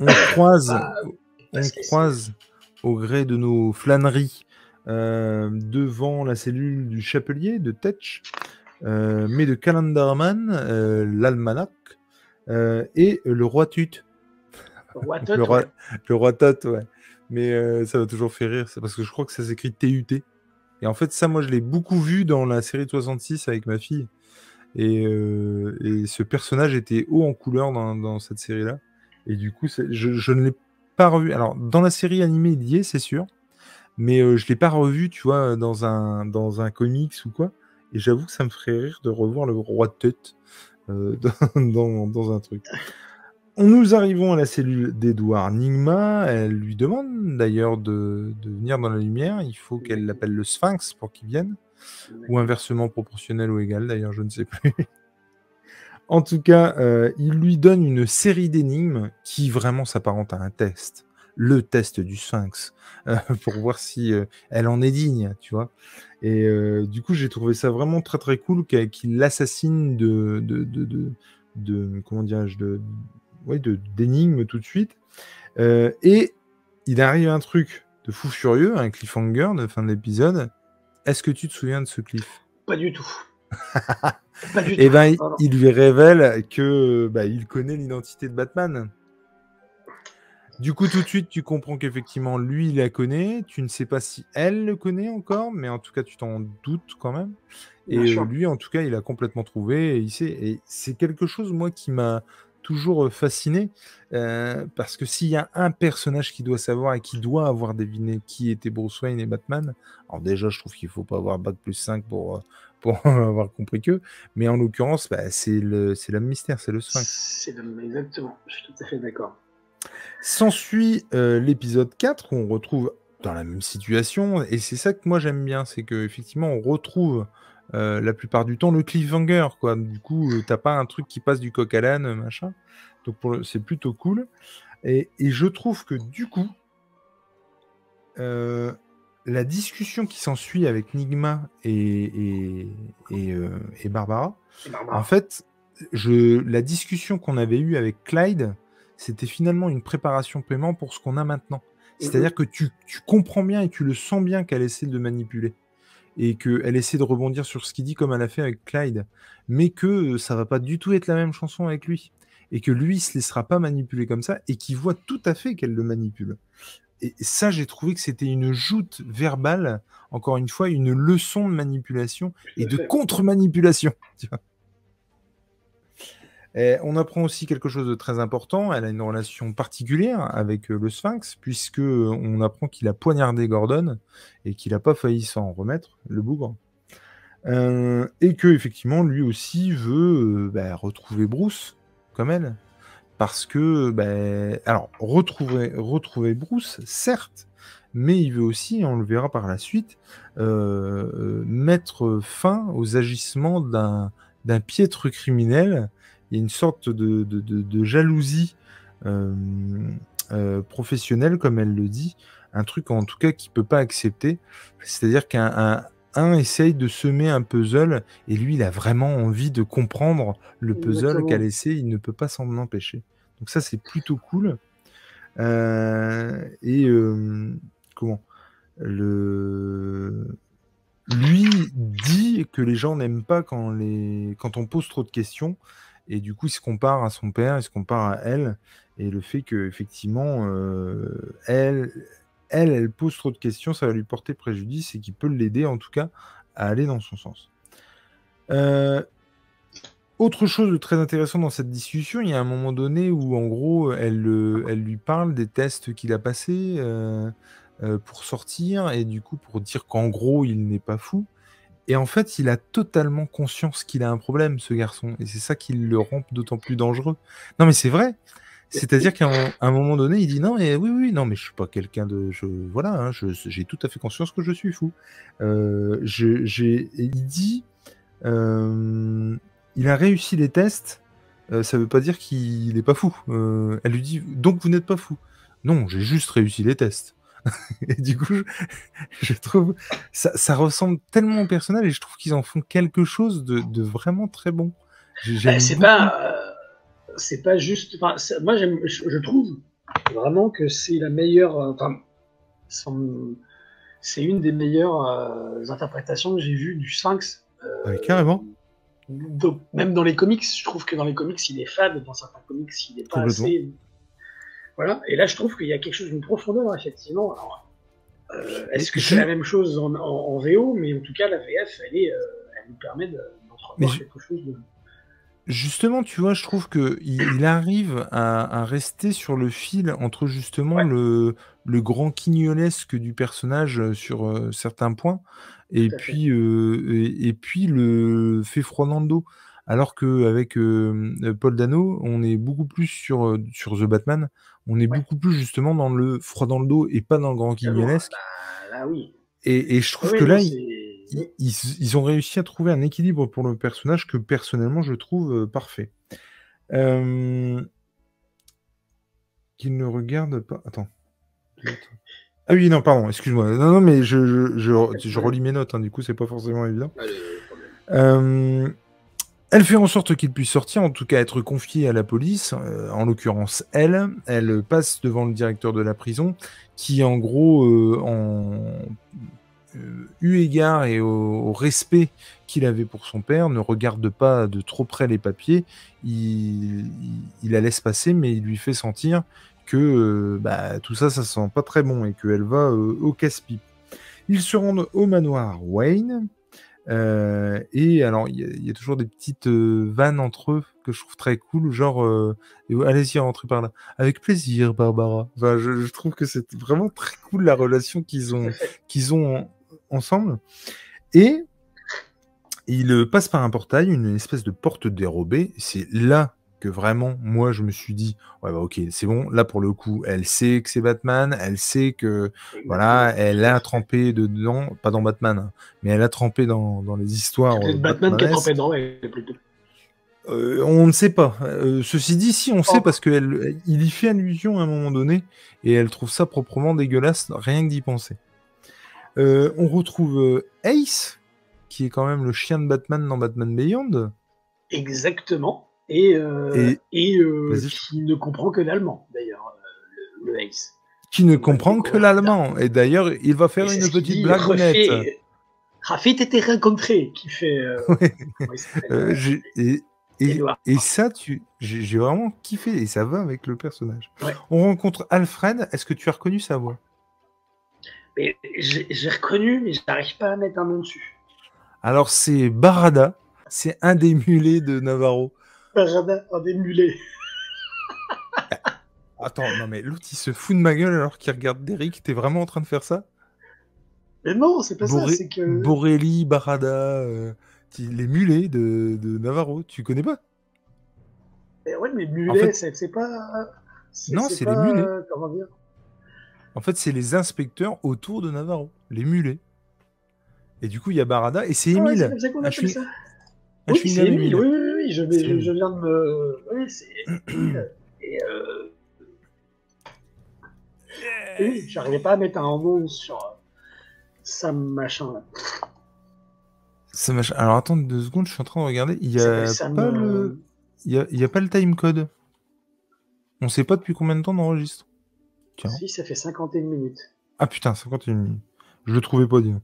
On croise, bah, on croise au gré de nos flâneries euh, devant la cellule du chapelier de Tetch, euh, mais de Calendarman, euh, l'almanach, et le roi Tut. Le roi (laughs) Tut, le roi, ouais. Mais ça va toujours faire rire, c'est parce que je crois que ça s'écrit TUT. Et en fait, ça, moi, je l'ai beaucoup vu dans la série 66 avec ma fille. Et, ce personnage était haut en couleur dans, cette série-là. Et du coup, je, je, ne l'ai pas. Alors, dans la série animée, il y est, c'est sûr mais je je l'ai pas revu, tu vois, dans un, dans un comics ou quoi. Et j'avoue que ça me ferait rire de revoir le roi de tête (laughs) dans, dans, un truc. Nous arrivons à la cellule d'Edouard Nigma. Elle lui demande d'ailleurs de, de, venir dans la lumière. Il faut qu'elle l'appelle le Sphinx pour qu'il vienne. Ou inversement proportionnel ou égal, d'ailleurs, je ne sais plus. En tout cas, il lui donne une série d'énigmes qui vraiment s'apparente à un test le test du sphinx euh, (laughs) pour voir si euh, elle en est digne, tu vois. Et euh, du coup, j'ai trouvé ça vraiment très très cool qu'il l'assassine de, de, de, de, comment dirais-je, de, d'énigmes tout de suite. et il arrive un truc de fou furieux, un cliffhanger de fin de l'épisode. Est-ce que tu te souviens de ce cliff? Pas du tout. Et eh ben, il, lui révèle que bah, il connaît l'identité de Batman. Du coup, tout de suite, tu comprends qu'effectivement, lui, il la connaît. Tu ne sais pas si elle le connaît encore, mais en tout cas, tu t'en doutes quand même. Et lui, en tout cas, il a complètement trouvé. Et il sait. Et c'est quelque chose, moi, qui m'a toujours euh, fasciné. Euh, parce que s'il y a un personnage qui doit savoir et qui doit avoir deviné qui était Bruce Wayne et Batman, alors déjà, je trouve qu'il faut pas avoir Bac plus 5 pour, euh, (laughs) pour avoir compris que. Mais en l'occurrence, bah, c'est le, l'homme mystère, c'est le Sphinx. C'est exactement. Je suis tout à fait d'accord. S'ensuit euh, l'épisode 4 où on retrouve dans la même situation, et c'est ça que moi j'aime bien, c'est qu'effectivement on retrouve euh, la plupart du temps le cliffhanger, quoi. Du coup, euh, t'as pas un truc qui passe du coq à l'âne, machin. Donc c'est plutôt cool. Et, je trouve que du coup, la discussion qui s'ensuit avec Nigma et, et, Barbara, en fait, je, la discussion qu'on avait eue avec Clyde, c'était finalement une préparation paiement pour ce qu'on a maintenant. C'est-à-dire que tu, comprends bien et tu le sens bien qu'elle essaie de manipuler. Et qu'elle essaie de rebondir sur ce qu'il dit comme elle a fait avec Clyde. Mais que ça va pas du tout être la même chanson avec lui. Et que lui se laissera pas manipuler comme ça et qu'il voit tout à fait qu'elle le manipule. Et ça, j'ai trouvé que c'était une joute verbale, encore une fois, une leçon de manipulation et de contre-manipulation. (laughs) on apprend aussi quelque chose de très important. Elle a une relation particulière avec euh, le Sphinx, puisque euh, on apprend qu'il a poignardé Gordon et qu'il n'a pas failli s'en remettre, le bougre. Euh, et que effectivement, lui aussi veut bah, retrouver Bruce comme elle, parce que, bah, alors retrouver, retrouver Bruce, certes, mais il veut aussi, on le verra par la suite, mettre fin aux agissements d'un piètre criminel il y a une sorte de, jalousie euh, euh, professionnelle, comme elle le dit, un truc en tout cas qu'il ne peut pas accepter. C'est-à-dire qu'un un, essaye de semer un puzzle et lui, il a vraiment envie de comprendre le puzzle qu'elle essaie, il ne peut pas s'en empêcher. Donc ça, c'est plutôt cool. Euh, et comment? Le lui dit que les gens n'aiment pas quand, les... quand on pose trop de questions Et du coup, il se compare à son père, il se compare à elle. Et le fait que effectivement, euh, elle, elle, pose trop de questions, ça va lui porter préjudice et qu'il peut l'aider en tout cas à aller dans son sens. Euh, autre chose de très intéressant dans cette discussion, il y a un moment donné où en gros, elle, euh, lui parle des tests qu'il a passés euh, pour sortir et du coup pour dire qu'en gros, il n'est pas fou. Et en fait, il a totalement conscience qu'il a un problème, ce garçon. Et c'est ça qui le rend d'autant plus dangereux. Non, mais c'est vrai. C'est-à-dire qu'à un, moment donné, il dit non, mais oui, oui, non, mais je suis pas quelqu'un de, voilà, hein, j'ai tout à fait conscience que je suis fou. Euh, il dit, euh, il a réussi les tests, euh, ça veut pas dire qu'il est pas fou. Euh, elle lui dit, donc vous n'êtes pas fou. Non, j'ai juste réussi les tests. (laughs) et du coup, (laughs) je, trouve ça, ça, ressemble tellement au personnage et je trouve qu'ils en font quelque chose de, de vraiment très bon. Bah, c'est pas c'est pas juste. moi, je, trouve vraiment que c'est la meilleure. Euh, enfin, c'est une des meilleures euh, interprétations que j'ai vues du Sphinx. Euh, carrément. même dans les comics, je trouve que dans les comics, il est fade. Dans certains comics, il est pas assez. Voilà. Et là, je trouve qu'il y a quelque chose d'une profondeur, effectivement. Est-ce que c'est la même chose en, VO Mais en tout cas, la VF, elle, est, elle nous permet d'entrevoir quelque chose de. Justement, tu vois, je trouve que il, arrive à, rester sur le fil entre justement le, le grand quignolesque du personnage euh, sur euh, certains points, et puis, euh, et, puis le fait froid dans le dos. Alors qu'avec Paul Dano, on est beaucoup plus sur, sur The Batman, on est beaucoup plus justement dans le froid dans le dos et pas dans le grand quignolesque. Bah, là, oui. Et, je trouve que là, ils, ont réussi à trouver un équilibre pour le personnage que personnellement je trouve euh, parfait. Euh... Qu'il ne regarde pas. Attends. Ah oui, non, pardon, excuse-moi. Non, non, mais je, je, relis mes notes, hein, du coup, c'est pas forcément évident. Euh, elle fait en sorte qu'il puisse sortir, en tout cas être confié à la police, euh, en l'occurrence elle. Elle passe devant le directeur de la prison, qui en gros, en euh, eu égard et au, respect qu'il avait pour son père, ne regarde pas de trop près les papiers, il, la laisse passer, mais il lui fait sentir que euh, bah, tout ça, ça sent pas très bon et qu'elle va euh, au casse-pipe. Ils se rendent au manoir Wayne. Et alors, il y, a toujours des petites vannes entre eux que je trouve très cool, genre allez-y, rentrez par là. Avec plaisir, Barbara. je, je, trouve que c'est vraiment très cool la relation qu'ils ont, qu'ils ont ensemble. Et il passe par un portail, une espèce de porte dérobée. C'est là que vraiment, moi, je me suis dit, ouais, bah, ok, c'est bon. Là, pour le coup, elle sait que c'est Batman. Elle sait que, voilà, elle a trempé dedans, pas dans Batman, hein, mais elle a trempé dans, dans les histoires. C'est Batman qui a trempé dedans, euh, on ne sait pas. Euh, ceci dit, si on sait oh. parce qu'il y fait allusion à un moment donné et elle trouve ça proprement dégueulasse, rien que d'y penser. Euh, on retrouve euh, Ace, qui est quand même le chien de Batman dans Batman Beyond. Exactement. Et, euh, qui ne comprend que l'allemand, d'ailleurs, le, Ace. Qui ne comprend que l'allemand. Et d'ailleurs, il va faire une petite blague honnête. Rafit était rencontré, qui fait. (laughs) et, ça, tu, j'ai vraiment kiffé et ça va avec le personnage. On rencontre Alfred. Est-ce que tu as reconnu sa voix? J'ai reconnu, mais je n'arrive pas à mettre un nom dessus. Alors, c'est Barada. C'est un des mulets de Navarro. Barada, un des mulets. (laughs) Attends, non mais l'autre il se fout de ma gueule alors qu'il regarde Derrick. T'es vraiment en train de faire ça? Mais non, c'est pas ça. C'est que. Borelli, Barada, euh, les mulets de, Navarro. Tu connais pas? Mais Ouais, mais mulets, c'est pas. Non, c'est les mulets. Comment dire? En fait, c'est les inspecteurs autour de Navarro, les mulets. Et du coup, il y a Barada et c'est Émile. Ah, ça ça. Oui, c'est. Oui, oui, oui, je, je, viens de me. Oui, c'est. (clears throat) et euh... Oui, j'arrivais pas à mettre un nom sur ça machin là. Machin. Alors attends deux secondes, je suis en train de regarder. Il y a pas le. Il y a, il y a pas le timecode. On sait pas depuis combien de temps on enregistre. Si, ça fait 51 minutes. Ah putain, 51 minutes. Je le trouvais pas bien.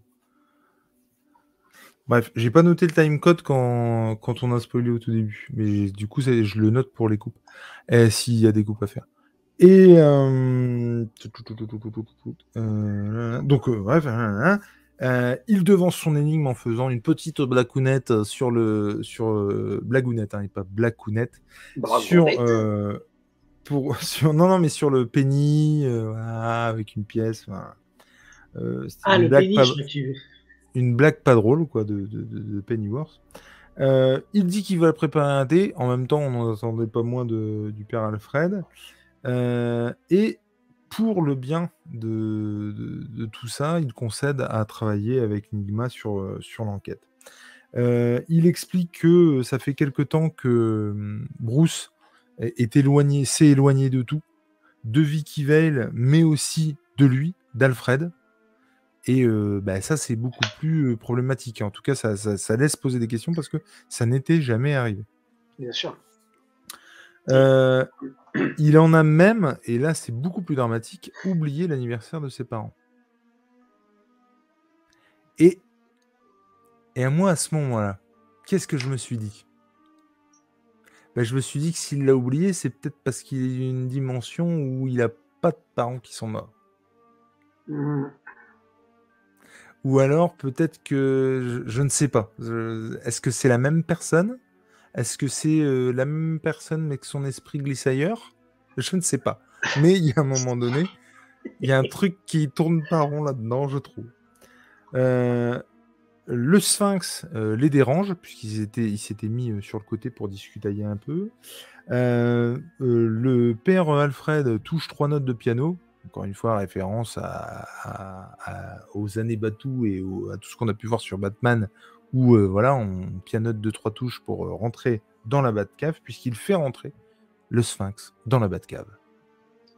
Bref, j'ai pas noté le timecode quand, quand on a spoilé au tout début, mais du coup, je le note pour les coupes, eh, s'il y a des coupes à faire. Et euh, euh, donc, euh, bref, il devance son énigme en faisant une petite blagounette sur le sur blagounette, hein, et pas blagounette, sur pour (laughs) sur non non mais sur le penny avec une pièce. ah le penny, je une blague pas drôle quoi de, de, Pennyworth. Euh, il dit qu'il va préparer un dé. En même temps, on n'en attendait pas moins de, du père Alfred. Euh, et pour le bien de, tout ça, il concède à travailler avec Enigma sur, sur l'enquête. Euh, il explique que ça fait quelque temps que hum, Bruce est éloigné, s'est éloigné de tout, de Vicky Vale, mais aussi de lui, d'Alfred. Et bah, ça, c'est beaucoup plus problématique. En tout cas, ça, laisse poser des questions parce que ça n'était jamais arrivé. Bien sûr. il en a même, et là c'est beaucoup plus dramatique, oublié l'anniversaire de ses parents. Et, et à moi, à ce moment-là, qu'est-ce que je me suis dit? Bah, Je me suis dit que s'il l'a oublié, c'est peut-être parce qu'il est une dimension où il n'a pas de parents qui sont morts. Mmh. Ou alors peut-être que je, ne sais pas. Est-ce que c'est la même personne? Est-ce que c'est euh, la même personne mais que son esprit glisse ailleurs? Je ne sais pas. Mais il y a un moment donné, il y a un truc qui tourne pas rond là-dedans, je trouve. Euh, le Sphinx euh, les dérange puisqu'ils étaient, s'étaient mis sur le côté pour discuter un peu. le père Alfred touche trois notes de piano encore une fois, référence aux années Batou et à tout ce qu'on a pu voir sur Batman, où euh, voilà, on pianote deux trois touches pour euh, rentrer dans la Batcave, puisqu'il fait rentrer le Sphinx dans la Batcave.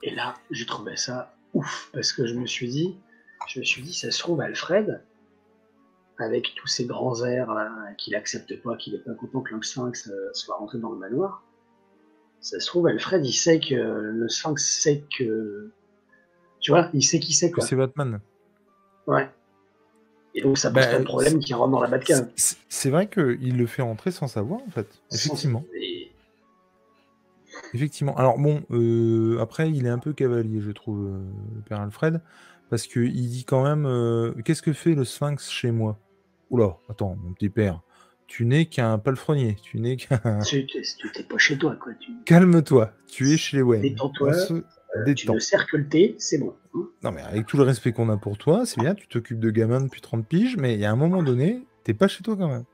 Et là, j'ai trouvé ça ouf, parce que je me suis dit, je me suis dit, ça se trouve, Alfred, avec tous ces grands airs qu'il accepte pas, qu'il est pas content que le Sphinx euh, soit rentré dans le manoir, ça se trouve, Alfred, il sait que le Sphinx sait que tu vois, il sait qui c'est. Que c'est Batman. Ouais. Et donc ça pose bah, pas de problème qu'il rentre dans la Batcave. C'est vrai qu'il le fait rentrer sans savoir, en fait. Effectivement. Effectivement. Alors bon, euh, après, il est un peu cavalier, je trouve, euh, le père Alfred, parce qu'il dit quand même euh, Qu'est-ce que fait le Sphinx chez moi? Oula, attends, mon petit père, tu n'es qu'un palefrenier, tu n'es qu'un. Tu n'es pas chez toi, quoi. Calme-toi, tu es chez les Wayne. Détends-toi. Tu ne thé, c'est bon. Hein. Non, mais avec tout le respect qu'on a pour toi, c'est bien, tu t'occupes de gamins depuis 30 piges, mais il y a un moment donné, t'es pas chez toi quand même.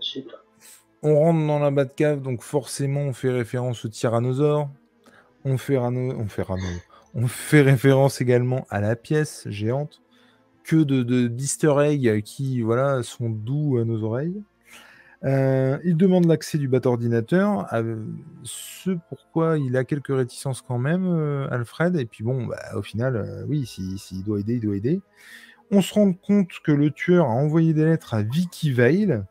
chez toi. On rentre dans la Batcave, donc forcément, on fait référence au tyrannosaure. On fait, on fait, on fait référence également à la pièce géante. Que de d'easter eggs qui voilà, sont doux à nos oreilles. Euh, il demande l'accès du bas ordinateur, ce pourquoi il a quelques réticences quand même, euh, Alfred. Et puis bon, bah, au final, euh, oui, s'il doit aider, il doit aider. On se rend compte que le tueur a envoyé des lettres à Vicky Vale.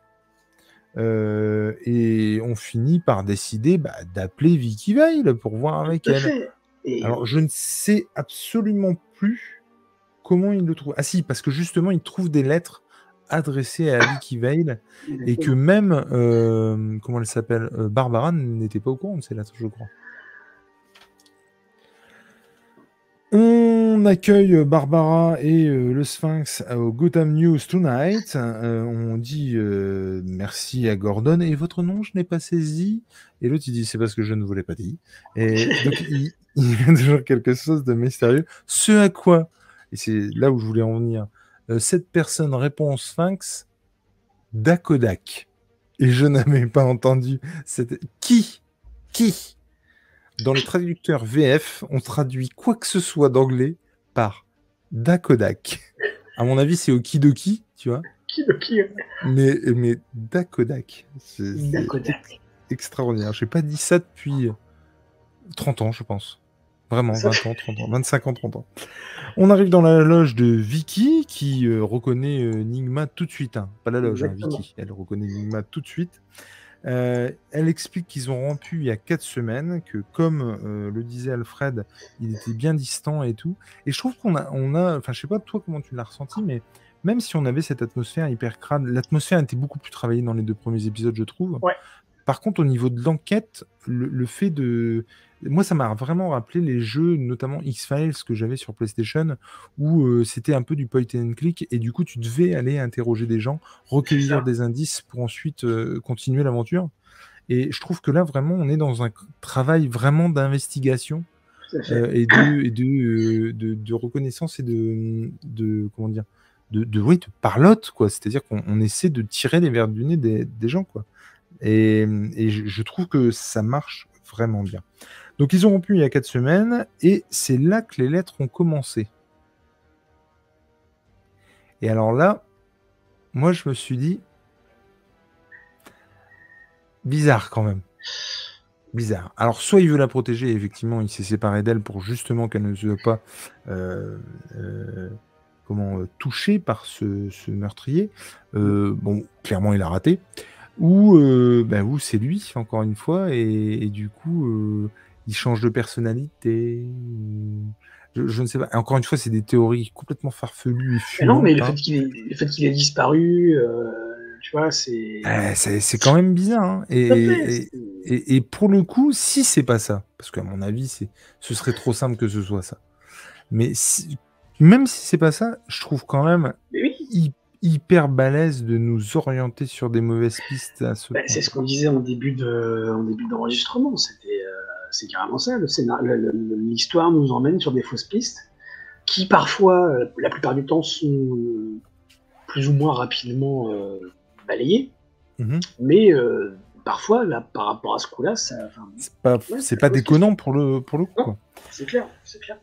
et on finit par décider bah, d'appeler Vicky Vale pour voir avec elle. Alors, je ne sais absolument plus comment il le trouve. Ah si, parce que justement, il trouve des lettres adressé à Vicky Vale et que même, euh, comment elle s'appelle, euh, Barbara n'était pas au courant de lettres, je crois. On accueille Barbara et euh, le Sphinx au Gotham News Tonight. on dit merci à Gordon. Et votre nom, je n'ai pas saisi. Et l'autre, il dit c'est parce que je ne vous l'ai pas dit. Et (laughs) donc, il, il y a toujours quelque chose de mystérieux. Ce à quoi, et c'est là où je voulais en venir, cette personne répond au Sphinx Dakodak. Et je (laughs) n'avais pas entendu cette... Qui? Qui? Dans le traducteur VF, on traduit quoi que ce soit d'anglais par Dakodak. À mon avis, c'est Okidoki, tu vois. Kidoki. Mais, mais Dakodak. C'est extraordinaire. Je n'ai pas dit ça depuis 30 ans, je pense. Vraiment, 20 ans, 30 ans, 25 ans, 30 ans. On arrive dans la loge de Vicky qui euh, reconnaît euh, Nigma tout de suite. Hein. Pas la loge, hein, Vicky. Elle reconnaît Nigma tout de suite. Euh, elle explique qu'ils ont rompu il y a 4 semaines, que comme le disait Alfred, il était bien distant et tout. Et je trouve qu'on a, on a, enfin je sais pas toi comment tu l'as ressenti, mais même si on avait cette atmosphère hyper crade, l'atmosphère était beaucoup plus travaillée dans les deux premiers épisodes, je trouve. Ouais. Par contre, au niveau de l'enquête, le, le fait de. Moi, ça m'a vraiment rappelé les jeux, notamment X-Files que j'avais sur PlayStation, où euh, c'était un peu du point and click, et du coup, tu devais aller interroger des gens, recueillir des indices pour ensuite euh, continuer l'aventure. Et je trouve que là, vraiment, on est dans un travail vraiment d'investigation euh, et, de, et de, de, de reconnaissance et de, de comment dire, de, de, oui, de parlotte, quoi. C'est-à-dire qu'on on essaie de tirer les verres du nez des, des gens, quoi. Et, et je, je trouve que ça marche vraiment bien. Donc ils ont rompu il y a quatre semaines et c'est là que les lettres ont commencé. Et alors là, moi je me suis dit, bizarre quand même. Bizarre. Alors soit il veut la protéger, effectivement il s'est séparé d'elle pour justement qu'elle ne soit pas euh, euh, comment, euh, touchée par ce, ce meurtrier. Bon, clairement il a raté. Ou, ben, ou c'est lui, encore une fois, et, et du coup, il change de personnalité. Je, je, ne sais pas. Encore une fois, c'est des théories complètement farfelues et fumantes, Non, mais le hein. fait qu'il ait, ait, disparu, euh, tu vois, c'est. Eh, c'est quand même bizarre. Hein. Et, et, et, et, pour le coup, si c'est pas ça, parce qu'à mon avis, ce serait trop simple que ce soit ça. Mais si, même si c'est pas ça, je trouve quand même oui hyper balèze de nous orienter sur des mauvaises pistes à ce bah, C'est ce qu'on disait en début de, en début d'enregistrement. C'était, euh, c'est carrément ça. L'histoire nous emmène sur des fausses pistes qui parfois, euh, la plupart du temps, sont plus ou moins rapidement euh, balayées. Mm-hmm. Mais euh, parfois, là, par rapport à ce coup-là, ça. C'est pas, ouais, c'est pas déconnant pour le, pour le coup. C'est clair, c'est clair.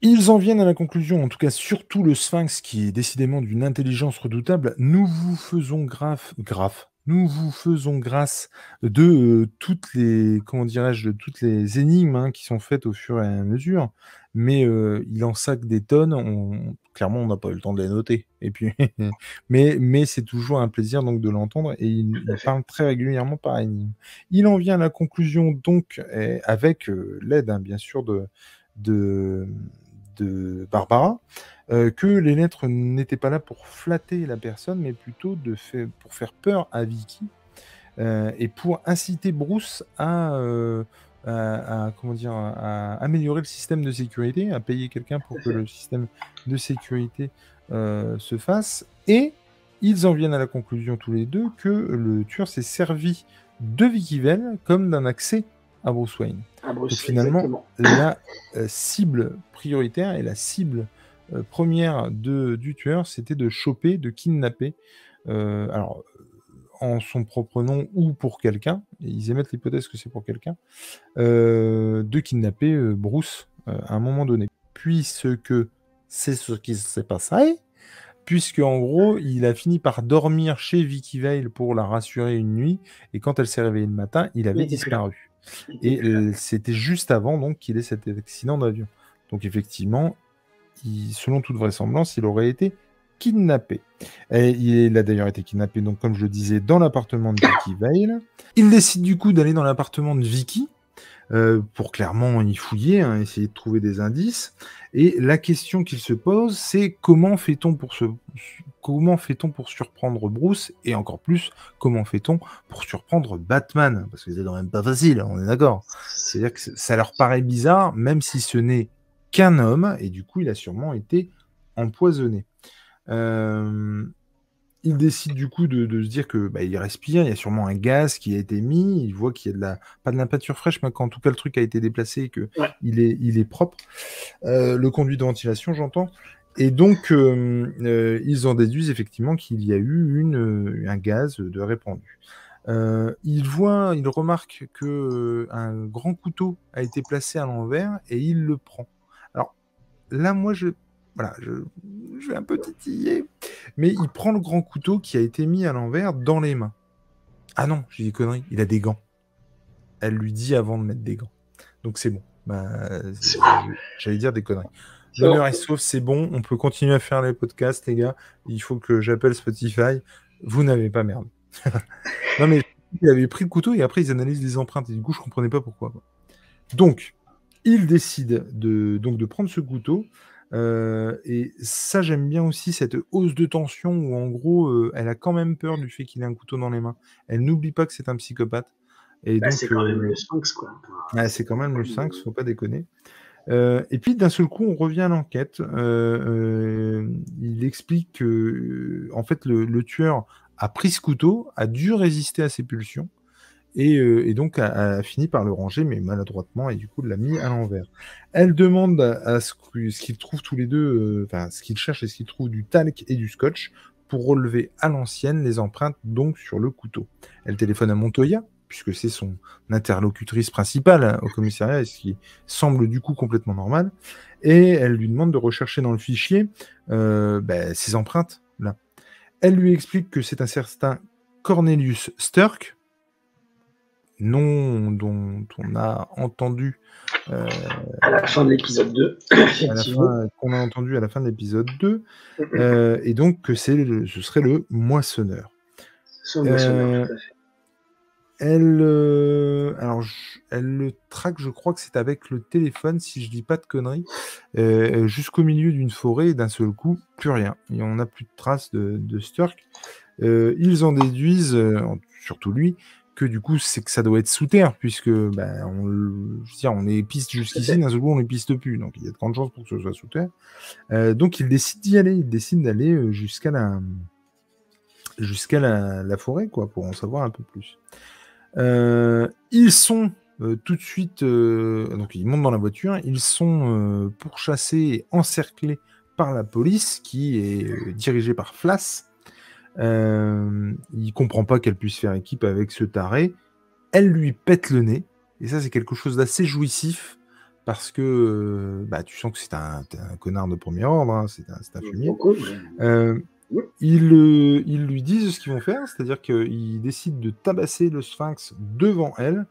Ils en viennent à la conclusion, en tout cas surtout le Sphinx, qui est décidément d'une intelligence redoutable. Nous vous faisons grave, grave. Nous vous faisons grâce de euh, toutes les, comment dirais-je, de toutes les énigmes hein, qui sont faites au fur et à mesure. Mais euh, il en sac des tonnes. On... Clairement, on n'a pas eu le temps de les noter. Et puis, (laughs) (laughs) mais, mais c'est toujours un plaisir donc de l'entendre. Et il, il, parle très régulièrement par énigme. Il en vient à la conclusion donc avec euh, l'aide, hein, bien sûr, de de de Barbara, euh, que les lettres n'étaient pas là pour flatter la personne, mais plutôt pour faire peur à Vicky euh, et pour inciter Bruce à, euh, à, comment dire, à améliorer le système de sécurité, à payer quelqu'un pour que le système de sécurité se fasse. Et ils en viennent à la conclusion tous les deux que le tueur s'est servi de Vicky Vell comme d'un accès à Bruce Wayne. À Bruce, Donc, finalement, la euh, cible prioritaire et la cible euh, première de, du tueur, c'était de choper, de kidnapper, euh, alors en son propre nom ou pour quelqu'un, ils émettent l'hypothèse que c'est pour quelqu'un, euh, de kidnapper Bruce à un moment donné. Puisque c'est ce qui s'est passé, puisque en gros, il a fini par dormir chez Vicky Vale pour la rassurer une nuit, et quand elle s'est réveillée le matin, il avait disparu. Et c'était juste avant donc qu'il ait cet accident d'avion. Donc effectivement, selon toute vraisemblance, il aurait été kidnappé. Il a d'ailleurs été kidnappé, donc comme je le disais, dans l'appartement de Vicky Vale. Il décide du coup d'aller dans l'appartement de Vicky euh, pour clairement y fouiller, hein, essayer de trouver des indices. Et la question qu'il se pose, c'est comment fait-on pour se comment fait-on pour surprendre Bruce et encore plus comment fait-on pour surprendre Batman? Parce que c'est quand même pas facile, on est d'accord. C'est-à-dire que ça leur paraît bizarre, même si ce n'est qu'un homme et du coup il a sûrement été empoisonné. Euh, il décide du coup de, de se dire que bah, il respire, il y a sûrement un gaz qui a été mis, il voit qu'il y a de la pas de la peinture fraîche, mais qu'en tout cas le truc a été déplacé et que ouais. il est il est propre. Euh, le conduit de ventilation, j'entends. Et donc euh, euh, ils en déduisent effectivement qu'il y a eu une un gaz de répandu. Il voit, il remarque que un grand couteau a été placé à l'envers et il le prend. Alors là, moi, je voilà, je, je vais un peu titiller, mais il prend le grand couteau qui a été mis à l'envers dans les mains. Ah non, j'ai des conneries, il a des gants. Elle lui dit avant de mettre des gants. Donc c'est bon. Bah, J'allais dire des conneries. L'honneur est sauf, c'est bon, on peut continuer à faire les podcasts, les gars. Il faut que j'appelle Spotify. Vous n'avez pas merde. (laughs) non mais il avait pris le couteau et après ils analysent les empreintes et du coup je comprenais pas pourquoi. Donc, il décide de, donc, de prendre ce couteau, et ça, j'aime bien aussi cette hausse de tension où, en gros, elle a quand même peur du fait qu'il ait un couteau dans les mains. Elle n'oublie pas que c'est un psychopathe. Et bah, c'est quand même le Sphinx, quoi. c'est quand même le Sphinx, faut pas déconner. et puis d'un seul coup, on revient à l'enquête. il explique que, en fait, le, tueur a pris ce couteau, a dû résister à ses pulsions, et, donc a, fini par le ranger, mais maladroitement, et du coup l'a mis à l'envers. Elle demande à, ce qu'ils trouvent tous les deux, enfin ce qu'ils cherchent et ce qu'ils trouvent du talc et du scotch pour relever à l'ancienne les empreintes donc sur le couteau. Elle téléphone à Montoya, puisque c'est son interlocutrice principale hein, au commissariat, ce qui semble du coup complètement normal. Et elle lui demande de rechercher dans le fichier euh, ben, ses empreintes. Là. Elle lui explique que c'est un certain Cornelius Sturck, nom dont on a entendu euh, à la fin de l'épisode 2, qu'on a entendu à la fin de l'épisode 2, euh, et donc que c'est ce serait le moissonneur. Le moissonneur, tout à fait. Elle, euh, alors, elle le traque, je crois que c'est avec le téléphone, si je dis pas de conneries, euh, jusqu'au milieu d'une forêt, et d'un seul coup, plus rien. Et on n'a plus de traces de, de Sturk. Euh, ils en déduisent, surtout lui, que du coup, c'est que ça doit être sous terre, puisque ben, on, je veux dire, on est piste jusqu'ici, d'un seul coup, on ne piste plus. Donc, il y a de grandes chances pour que ce soit sous terre. donc, il décide d'y aller. Il décide d'aller jusqu'à la jusqu'à la, la, forêt, quoi, pour en savoir un peu plus. Euh, ils sont euh, tout de suite, euh, donc ils montent dans la voiture, ils sont pourchassés et encerclés par la police qui est dirigée par Flas. Il comprend pas qu'elle puisse faire équipe avec ce taré. Elle lui pète le nez. Et ça, c'est quelque chose d'assez jouissif parce que bah, tu sens que c'est un, connard de premier ordre, hein, c'est un, un, fumier. Ils, ils, lui disent ce qu'ils vont faire, c'est-à-dire qu'ils décident de tabasser le sphinx devant elle,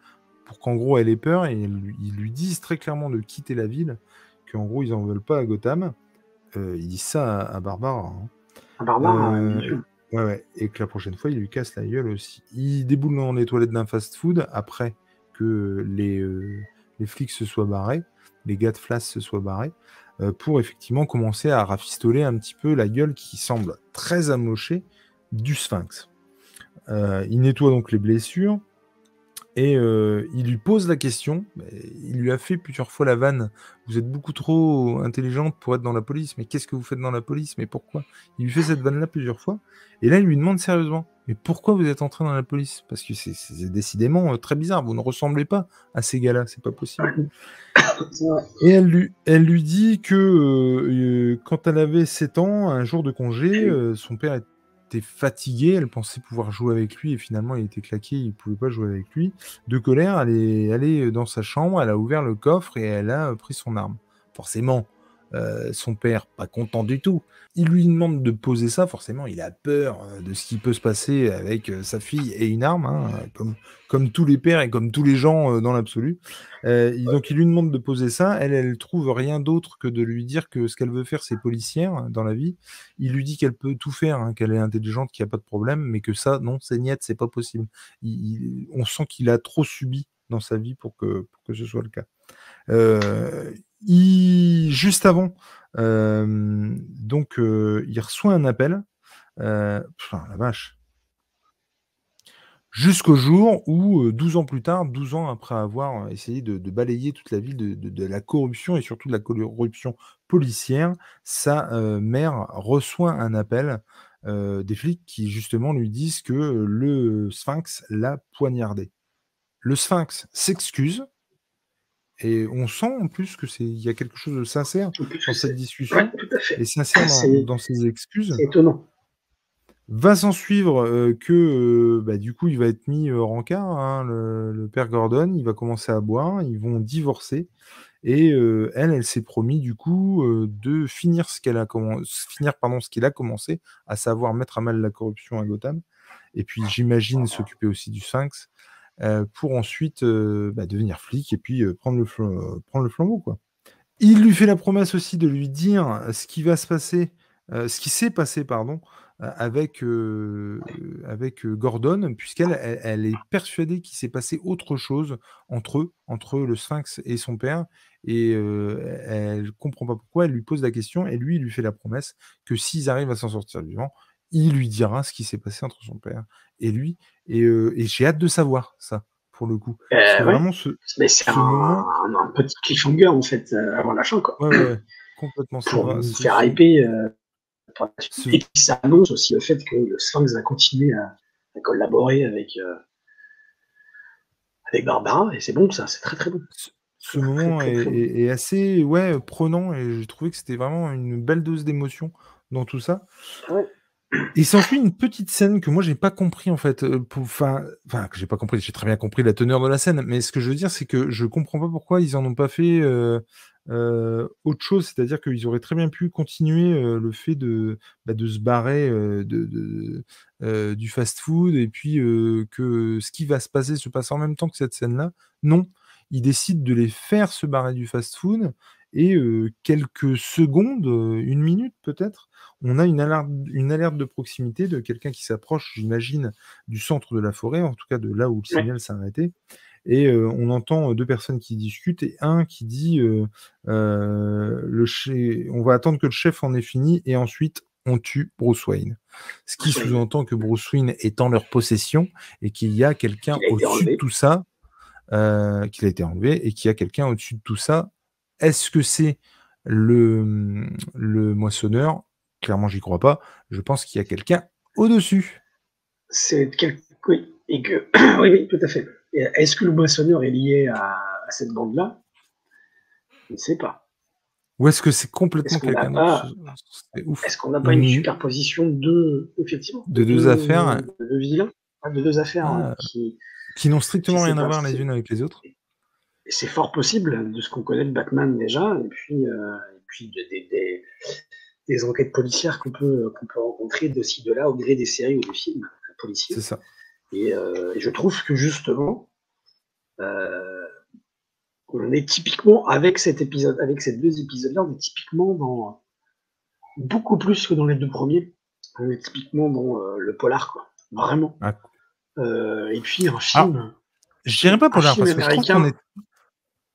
pour qu'en gros elle ait peur, et ils lui disent très clairement de quitter la ville, qu'en gros ils en veulent pas à Gotham. Euh, ils disent ça à, Barbara. Hein. À Barbara, euh, ouais, ouais, et que la prochaine fois, il lui casse la gueule aussi. Il déboule dans les toilettes d'un fast-food après que les, euh, flics se soient barrés, les gars de Flash se soient barrés. Euh, pour effectivement commencer à rafistoler un petit peu la gueule qui semble très amochée du sphinx. Euh, il nettoie donc les blessures et euh, il lui pose la question. Il lui a fait plusieurs fois la vanne. Vous êtes beaucoup trop intelligente pour être dans la police, mais qu'est-ce que vous faites dans la police Mais pourquoi? Il lui fait cette vanne-là plusieurs fois. Et là, il lui demande sérieusement Mais pourquoi vous êtes entré dans la police? Parce que c'est décidément très bizarre. Vous ne ressemblez pas à ces gars-là. C'est pas possible. Et elle lui, elle lui dit que euh, quand elle avait 7 ans, un jour de congé, euh, son père était fatigué, elle pensait pouvoir jouer avec lui et finalement il était claqué, il ne pouvait pas jouer avec lui. De colère, elle est allée dans sa chambre, elle a ouvert le coffre et elle a pris son arme. Forcément, euh, son père, pas content du tout. Il lui demande de poser ça, forcément, il a peur euh, de ce qui peut se passer avec euh, sa fille et une arme, hein, comme, comme tous les pères et comme tous les gens dans l'absolu. donc il lui demande de poser ça, elle, elle trouve rien d'autre que de lui dire que ce qu'elle veut faire, c'est policière hein, dans la vie. Il lui dit qu'elle peut tout faire, hein, qu'elle est intelligente, qu'il n'y a pas de problème, mais que ça, non, c'est niette, c'est pas possible. on sent qu'il a trop subi dans sa vie pour que, pour que ce soit le cas. Euh, juste avant, euh, donc, euh, il reçoit un appel. Euh, la vache. Jusqu'au jour où, 12 ans plus tard, 12 ans après avoir essayé de, balayer toute la ville de, la corruption et surtout de la corruption policière, sa mère reçoit un appel des flics qui justement lui disent que le Sphinx l'a poignardé. Le Sphinx s'excuse, et on sent en plus que c'est il y a quelque chose de sincère dans cette discussion. et sincère dans, ses excuses. C'est étonnant. Va s'en suivre euh, que euh, bah, du coup il va être mis euh, rencard, hein, le, père Gordon, il va commencer à boire, ils vont divorcer. Et elle, elle s'est promis du coup de finir ce qu'elle a finir pardon ce qu'il a commencé, à savoir mettre à mal la corruption à Gotham. Et puis j'imagine s'occuper aussi du Sphinx. euh, pour ensuite euh, bah, devenir flic et puis euh, prendre, le flambeau. Quoi. Il lui fait la promesse aussi de lui dire ce qui va se passer, ce qui s'est passé, pardon, avec, avec Gordon, puisqu'elle elle, est persuadée qu'il s'est passé autre chose entre eux, entre le Sphinx et son père, et elle ne comprend pas pourquoi, elle lui pose la question, et lui, il lui fait la promesse que s'ils arrivent à s'en sortir vivant, il lui dira ce qui s'est passé entre son père et lui, et, et j'ai hâte de savoir ça pour le coup. c'est vraiment ce. Mais c'est un, un, petit cliffhanger en fait avant la fin quoi. Ouais, ouais, complètement. Pour faire hyper et puis ça annonce aussi le fait que le Sphinx va continuer à, collaborer avec, euh, avec Barbara, et c'est bon ça, c'est très très bon. Ce, moment est, assez ouais, prenant, et j'ai trouvé que c'était vraiment une belle dose d'émotion dans tout ça. Ouais. Il s'ensuit une petite scène que moi j'ai pas compris en fait. Euh, enfin, que j'ai pas compris. J'ai très bien compris la teneur de la scène, mais ce que je veux dire, c'est que je comprends pas pourquoi ils en ont pas fait euh, euh, autre chose, c'est-à-dire qu'ils auraient très bien pu continuer le fait de, bah, se barrer de, du fast-food et puis que ce qui va se passer se passe en même temps que cette scène-là. Non, ils décident de les faire se barrer du fast-food et quelques secondes, une minute peut-être, on a une alerte, une alerte de proximité de quelqu'un qui s'approche, j'imagine, du centre de la forêt, en tout cas de là où le signal s'est arrêté et on entend deux personnes qui discutent et un qui dit le on va attendre que le chef en ait fini et ensuite on tue Bruce Wayne. Ce qui sous-entend que Bruce Wayne est en leur possession et qu'il y a quelqu'un au-dessus de tout ça, qu'il a été enlevé et qu'il y a quelqu'un au-dessus de tout ça. Est-ce que c'est le, le moissonneur? Clairement, j'y crois pas. Je pense qu'il y a quelqu'un au-dessus. C'est quelqu'un, oui, et que (clears throat) oui, oui, tout à fait. Est-ce que le moissonneur est lié à, cette bande-là? Je ne sais pas. Ou est-ce que c'est complètement quelqu'un d'autre? Est-ce qu'on n'a pas une superposition de, effectivement, de deux affaires? de vilains, de deux affaires hein, ah. qui, n'ont strictement rien à voir les unes avec les autres C'est fort possible de ce qu'on connaît de Batman déjà, et puis, euh, puis des, enquêtes policières qu'on peut, qu'on peut rencontrer de ci, de là, au gré des séries ou des films policiers. C'est ça. Euh, et, je trouve que justement, euh, on est typiquement avec cet épisode, avec ces deux épisodes-là, on est typiquement dans beaucoup plus que dans les deux premiers. On est typiquement dans euh, le polar, quoi. Vraiment. Ah. et puis un film. je dirais pas polar parce que je trouve qu'on est...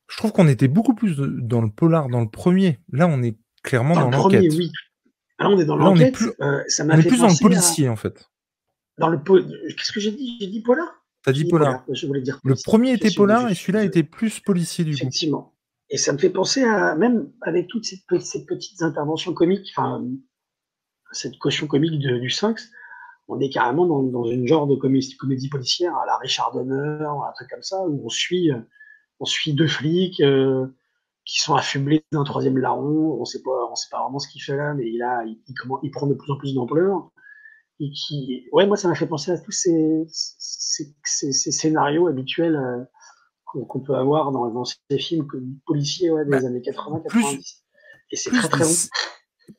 je trouve qu'on était beaucoup plus dans le polar dans le premier. Là, on est clairement dans, l'enquête. Oui. Là, on est dans l'enquête. On est plus, on est plus dans le policier en fait. Dans le Qu'est-ce que j'ai dit? J'ai dit polar? T'as dit, polar. Je voulais dire le premier était polar et celui-là était plus policier du coup. Effectivement. Et ça me fait penser à, même avec toutes ces, petites interventions comiques, enfin, cette caution comique du Sphinx, on est carrément dans, une genre de comédie, comédie, policière à la Richard Donner, un truc comme ça, où on suit, on suit deux flics euh, qui sont affublés d'un troisième larron. On sait pas, on sait pas vraiment ce qu'il fait là, mais il a, il, comment, il prend de plus en plus d'ampleur et qui, ouais, moi, ça m'a fait penser à tous ces, ces, ces, scénarios habituels euh, qu'on peut avoir dans, dans, ces films policiers ouais, des bah, années 80, 90. et c'est très, très bon.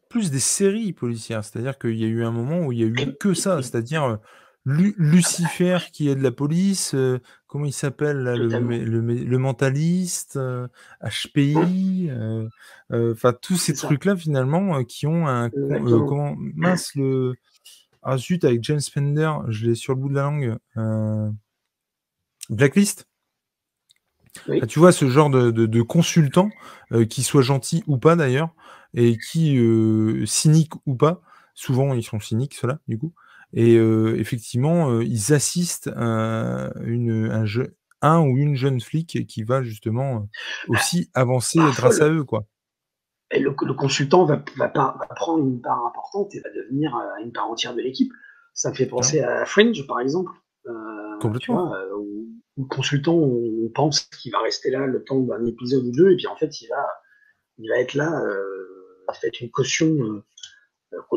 Plus des séries policières, c'est-à-dire qu'il y a eu un moment où il y a eu que ça, c'est-à-dire euh, Lucifer qui est de la police, euh, comment il s'appelle le, le, le, mentaliste, HPI, enfin tous ces trucs-là finalement qui ont un comment mince le ah zut, avec James Spender, je l'ai sur le bout de la langue. Euh, Blacklist. Ah, Tu vois, ce genre de, de, consultant, euh, qui soit gentil ou pas d'ailleurs, et qui, euh, cynique ou pas, souvent ils sont cyniques, ceux-là, du coup, et effectivement, ils assistent à une, un, un ou une jeune flic qui va justement aussi avancer grâce à eux, quoi et le, consultant va, va, prendre une part importante et va devenir euh, une part entière de l'équipe. Ça me fait penser à Fringe, par exemple. Euh, Complètement. Euh, où, le consultant, on, pense qu'il va rester là le temps d'un épisode ou deux, et puis en fait, il va, il va être là, euh, fait une caution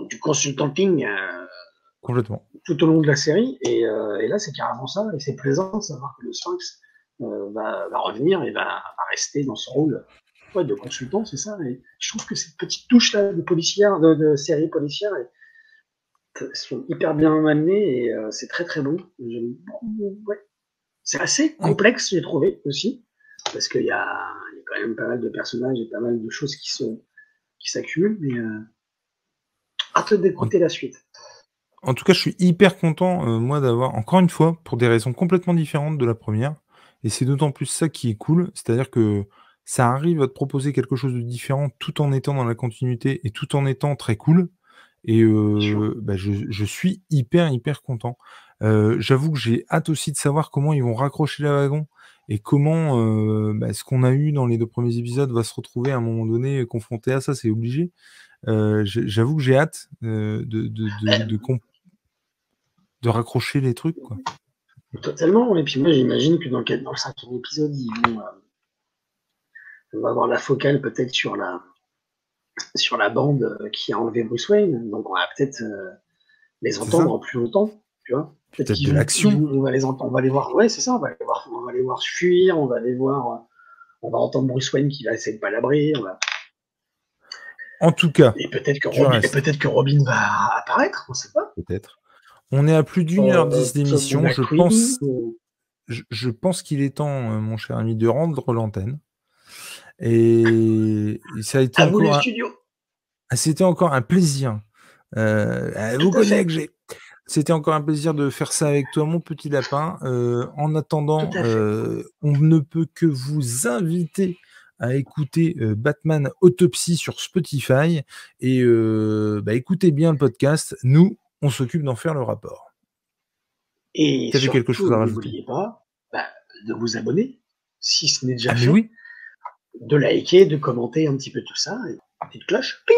du consultanting. Tout au long de la série, et, et là, c'est carrément ça, et c'est plaisant de savoir que le Sphinx va, va, revenir et va, rester dans ce rôle de consultant, c'est ça. Et je trouve que cette petite touche là de policière, de, série policière, sont hyper bien amenées et euh, c'est très très bon. C'est assez complexe, j'ai trouvé aussi, parce qu'il y, a, quand même pas mal de personnages et pas mal de choses qui sont qui s'accumulent, mais euh, hâte d'écouter la suite. En tout cas, je suis hyper content, euh, moi, d'avoir encore une fois, pour des raisons complètement différentes de la première, et c'est d'autant plus ça qui est cool, c'est-à-dire que ça arrive à te proposer quelque chose de différent tout en étant dans la continuité et tout en étant très cool. Et euh, bah, je, je suis hyper, hyper content. Euh, J'avoue que j'ai hâte aussi de savoir comment ils vont raccrocher la wagon et comment euh, bah, ce qu'on a eu dans les deux premiers épisodes va se retrouver à un moment donné confronté à ça, c'est obligé. Euh, J'avoue que j'ai hâte euh, de, de, de, de, de, raccrocher les trucs. Quoi. Totalement, et puis moi j'imagine que dans, dans, le cinquième épisode, ils vont, euh, on va avoir la focale peut-être sur la, sur la bande euh, qui a enlevé Bruce Wayne, donc on va peut-être euh, les entendre en plus longtemps, tu vois. Peut-être de l'action. On va les entendre, on va les voir. Ouais, c'est ça. On va les voir. On va les voir fuir. On va les voir. On va entendre Bruce Wayne qui va essayer de palabrer. On va... En tout cas. Et peut-être que, Robin, peut que Robin va apparaître. On sait pas. Peut-être. On est à plus d'une heure dix d'émission. Je pense. Je, je pense qu'il est temps, mon cher ami, de rendre l'antenne. Et ça a été à encore. Un... Ah, c'était encore un plaisir. Euh, vous connaissez que j'ai. C'était encore un plaisir de faire ça avec toi, mon petit lapin. Euh, en attendant, euh, on ne peut que vous inviter à écouter euh, Batman Autopsy sur Spotify. Et euh, bah, écoutez bien le podcast. Nous, on s'occupe d'en faire le rapport. Et surtout, quelque chose à N'oubliez pas bah, de vous abonner, si ce n'est déjà ah, fait. Oui. De liker, de commenter un petit peu tout ça. Et petite cloche. Ping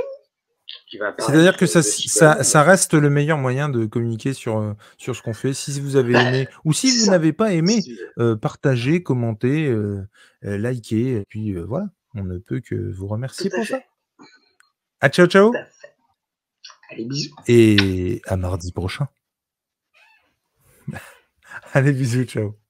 c'est-à-dire que ça, ça, ça, reste le meilleur moyen de communiquer sur, euh, sur ce qu'on fait. Si vous avez Bah, aimé, ou si vous n'avez pas aimé, euh, partagez, commentez, euh, euh, likez, et puis voilà. On ne peut que vous remercier pour fait. ça. À ciao, ciao, Tout à fait. Allez, bisous. et à mardi prochain. (laughs) Allez, bisous, ciao.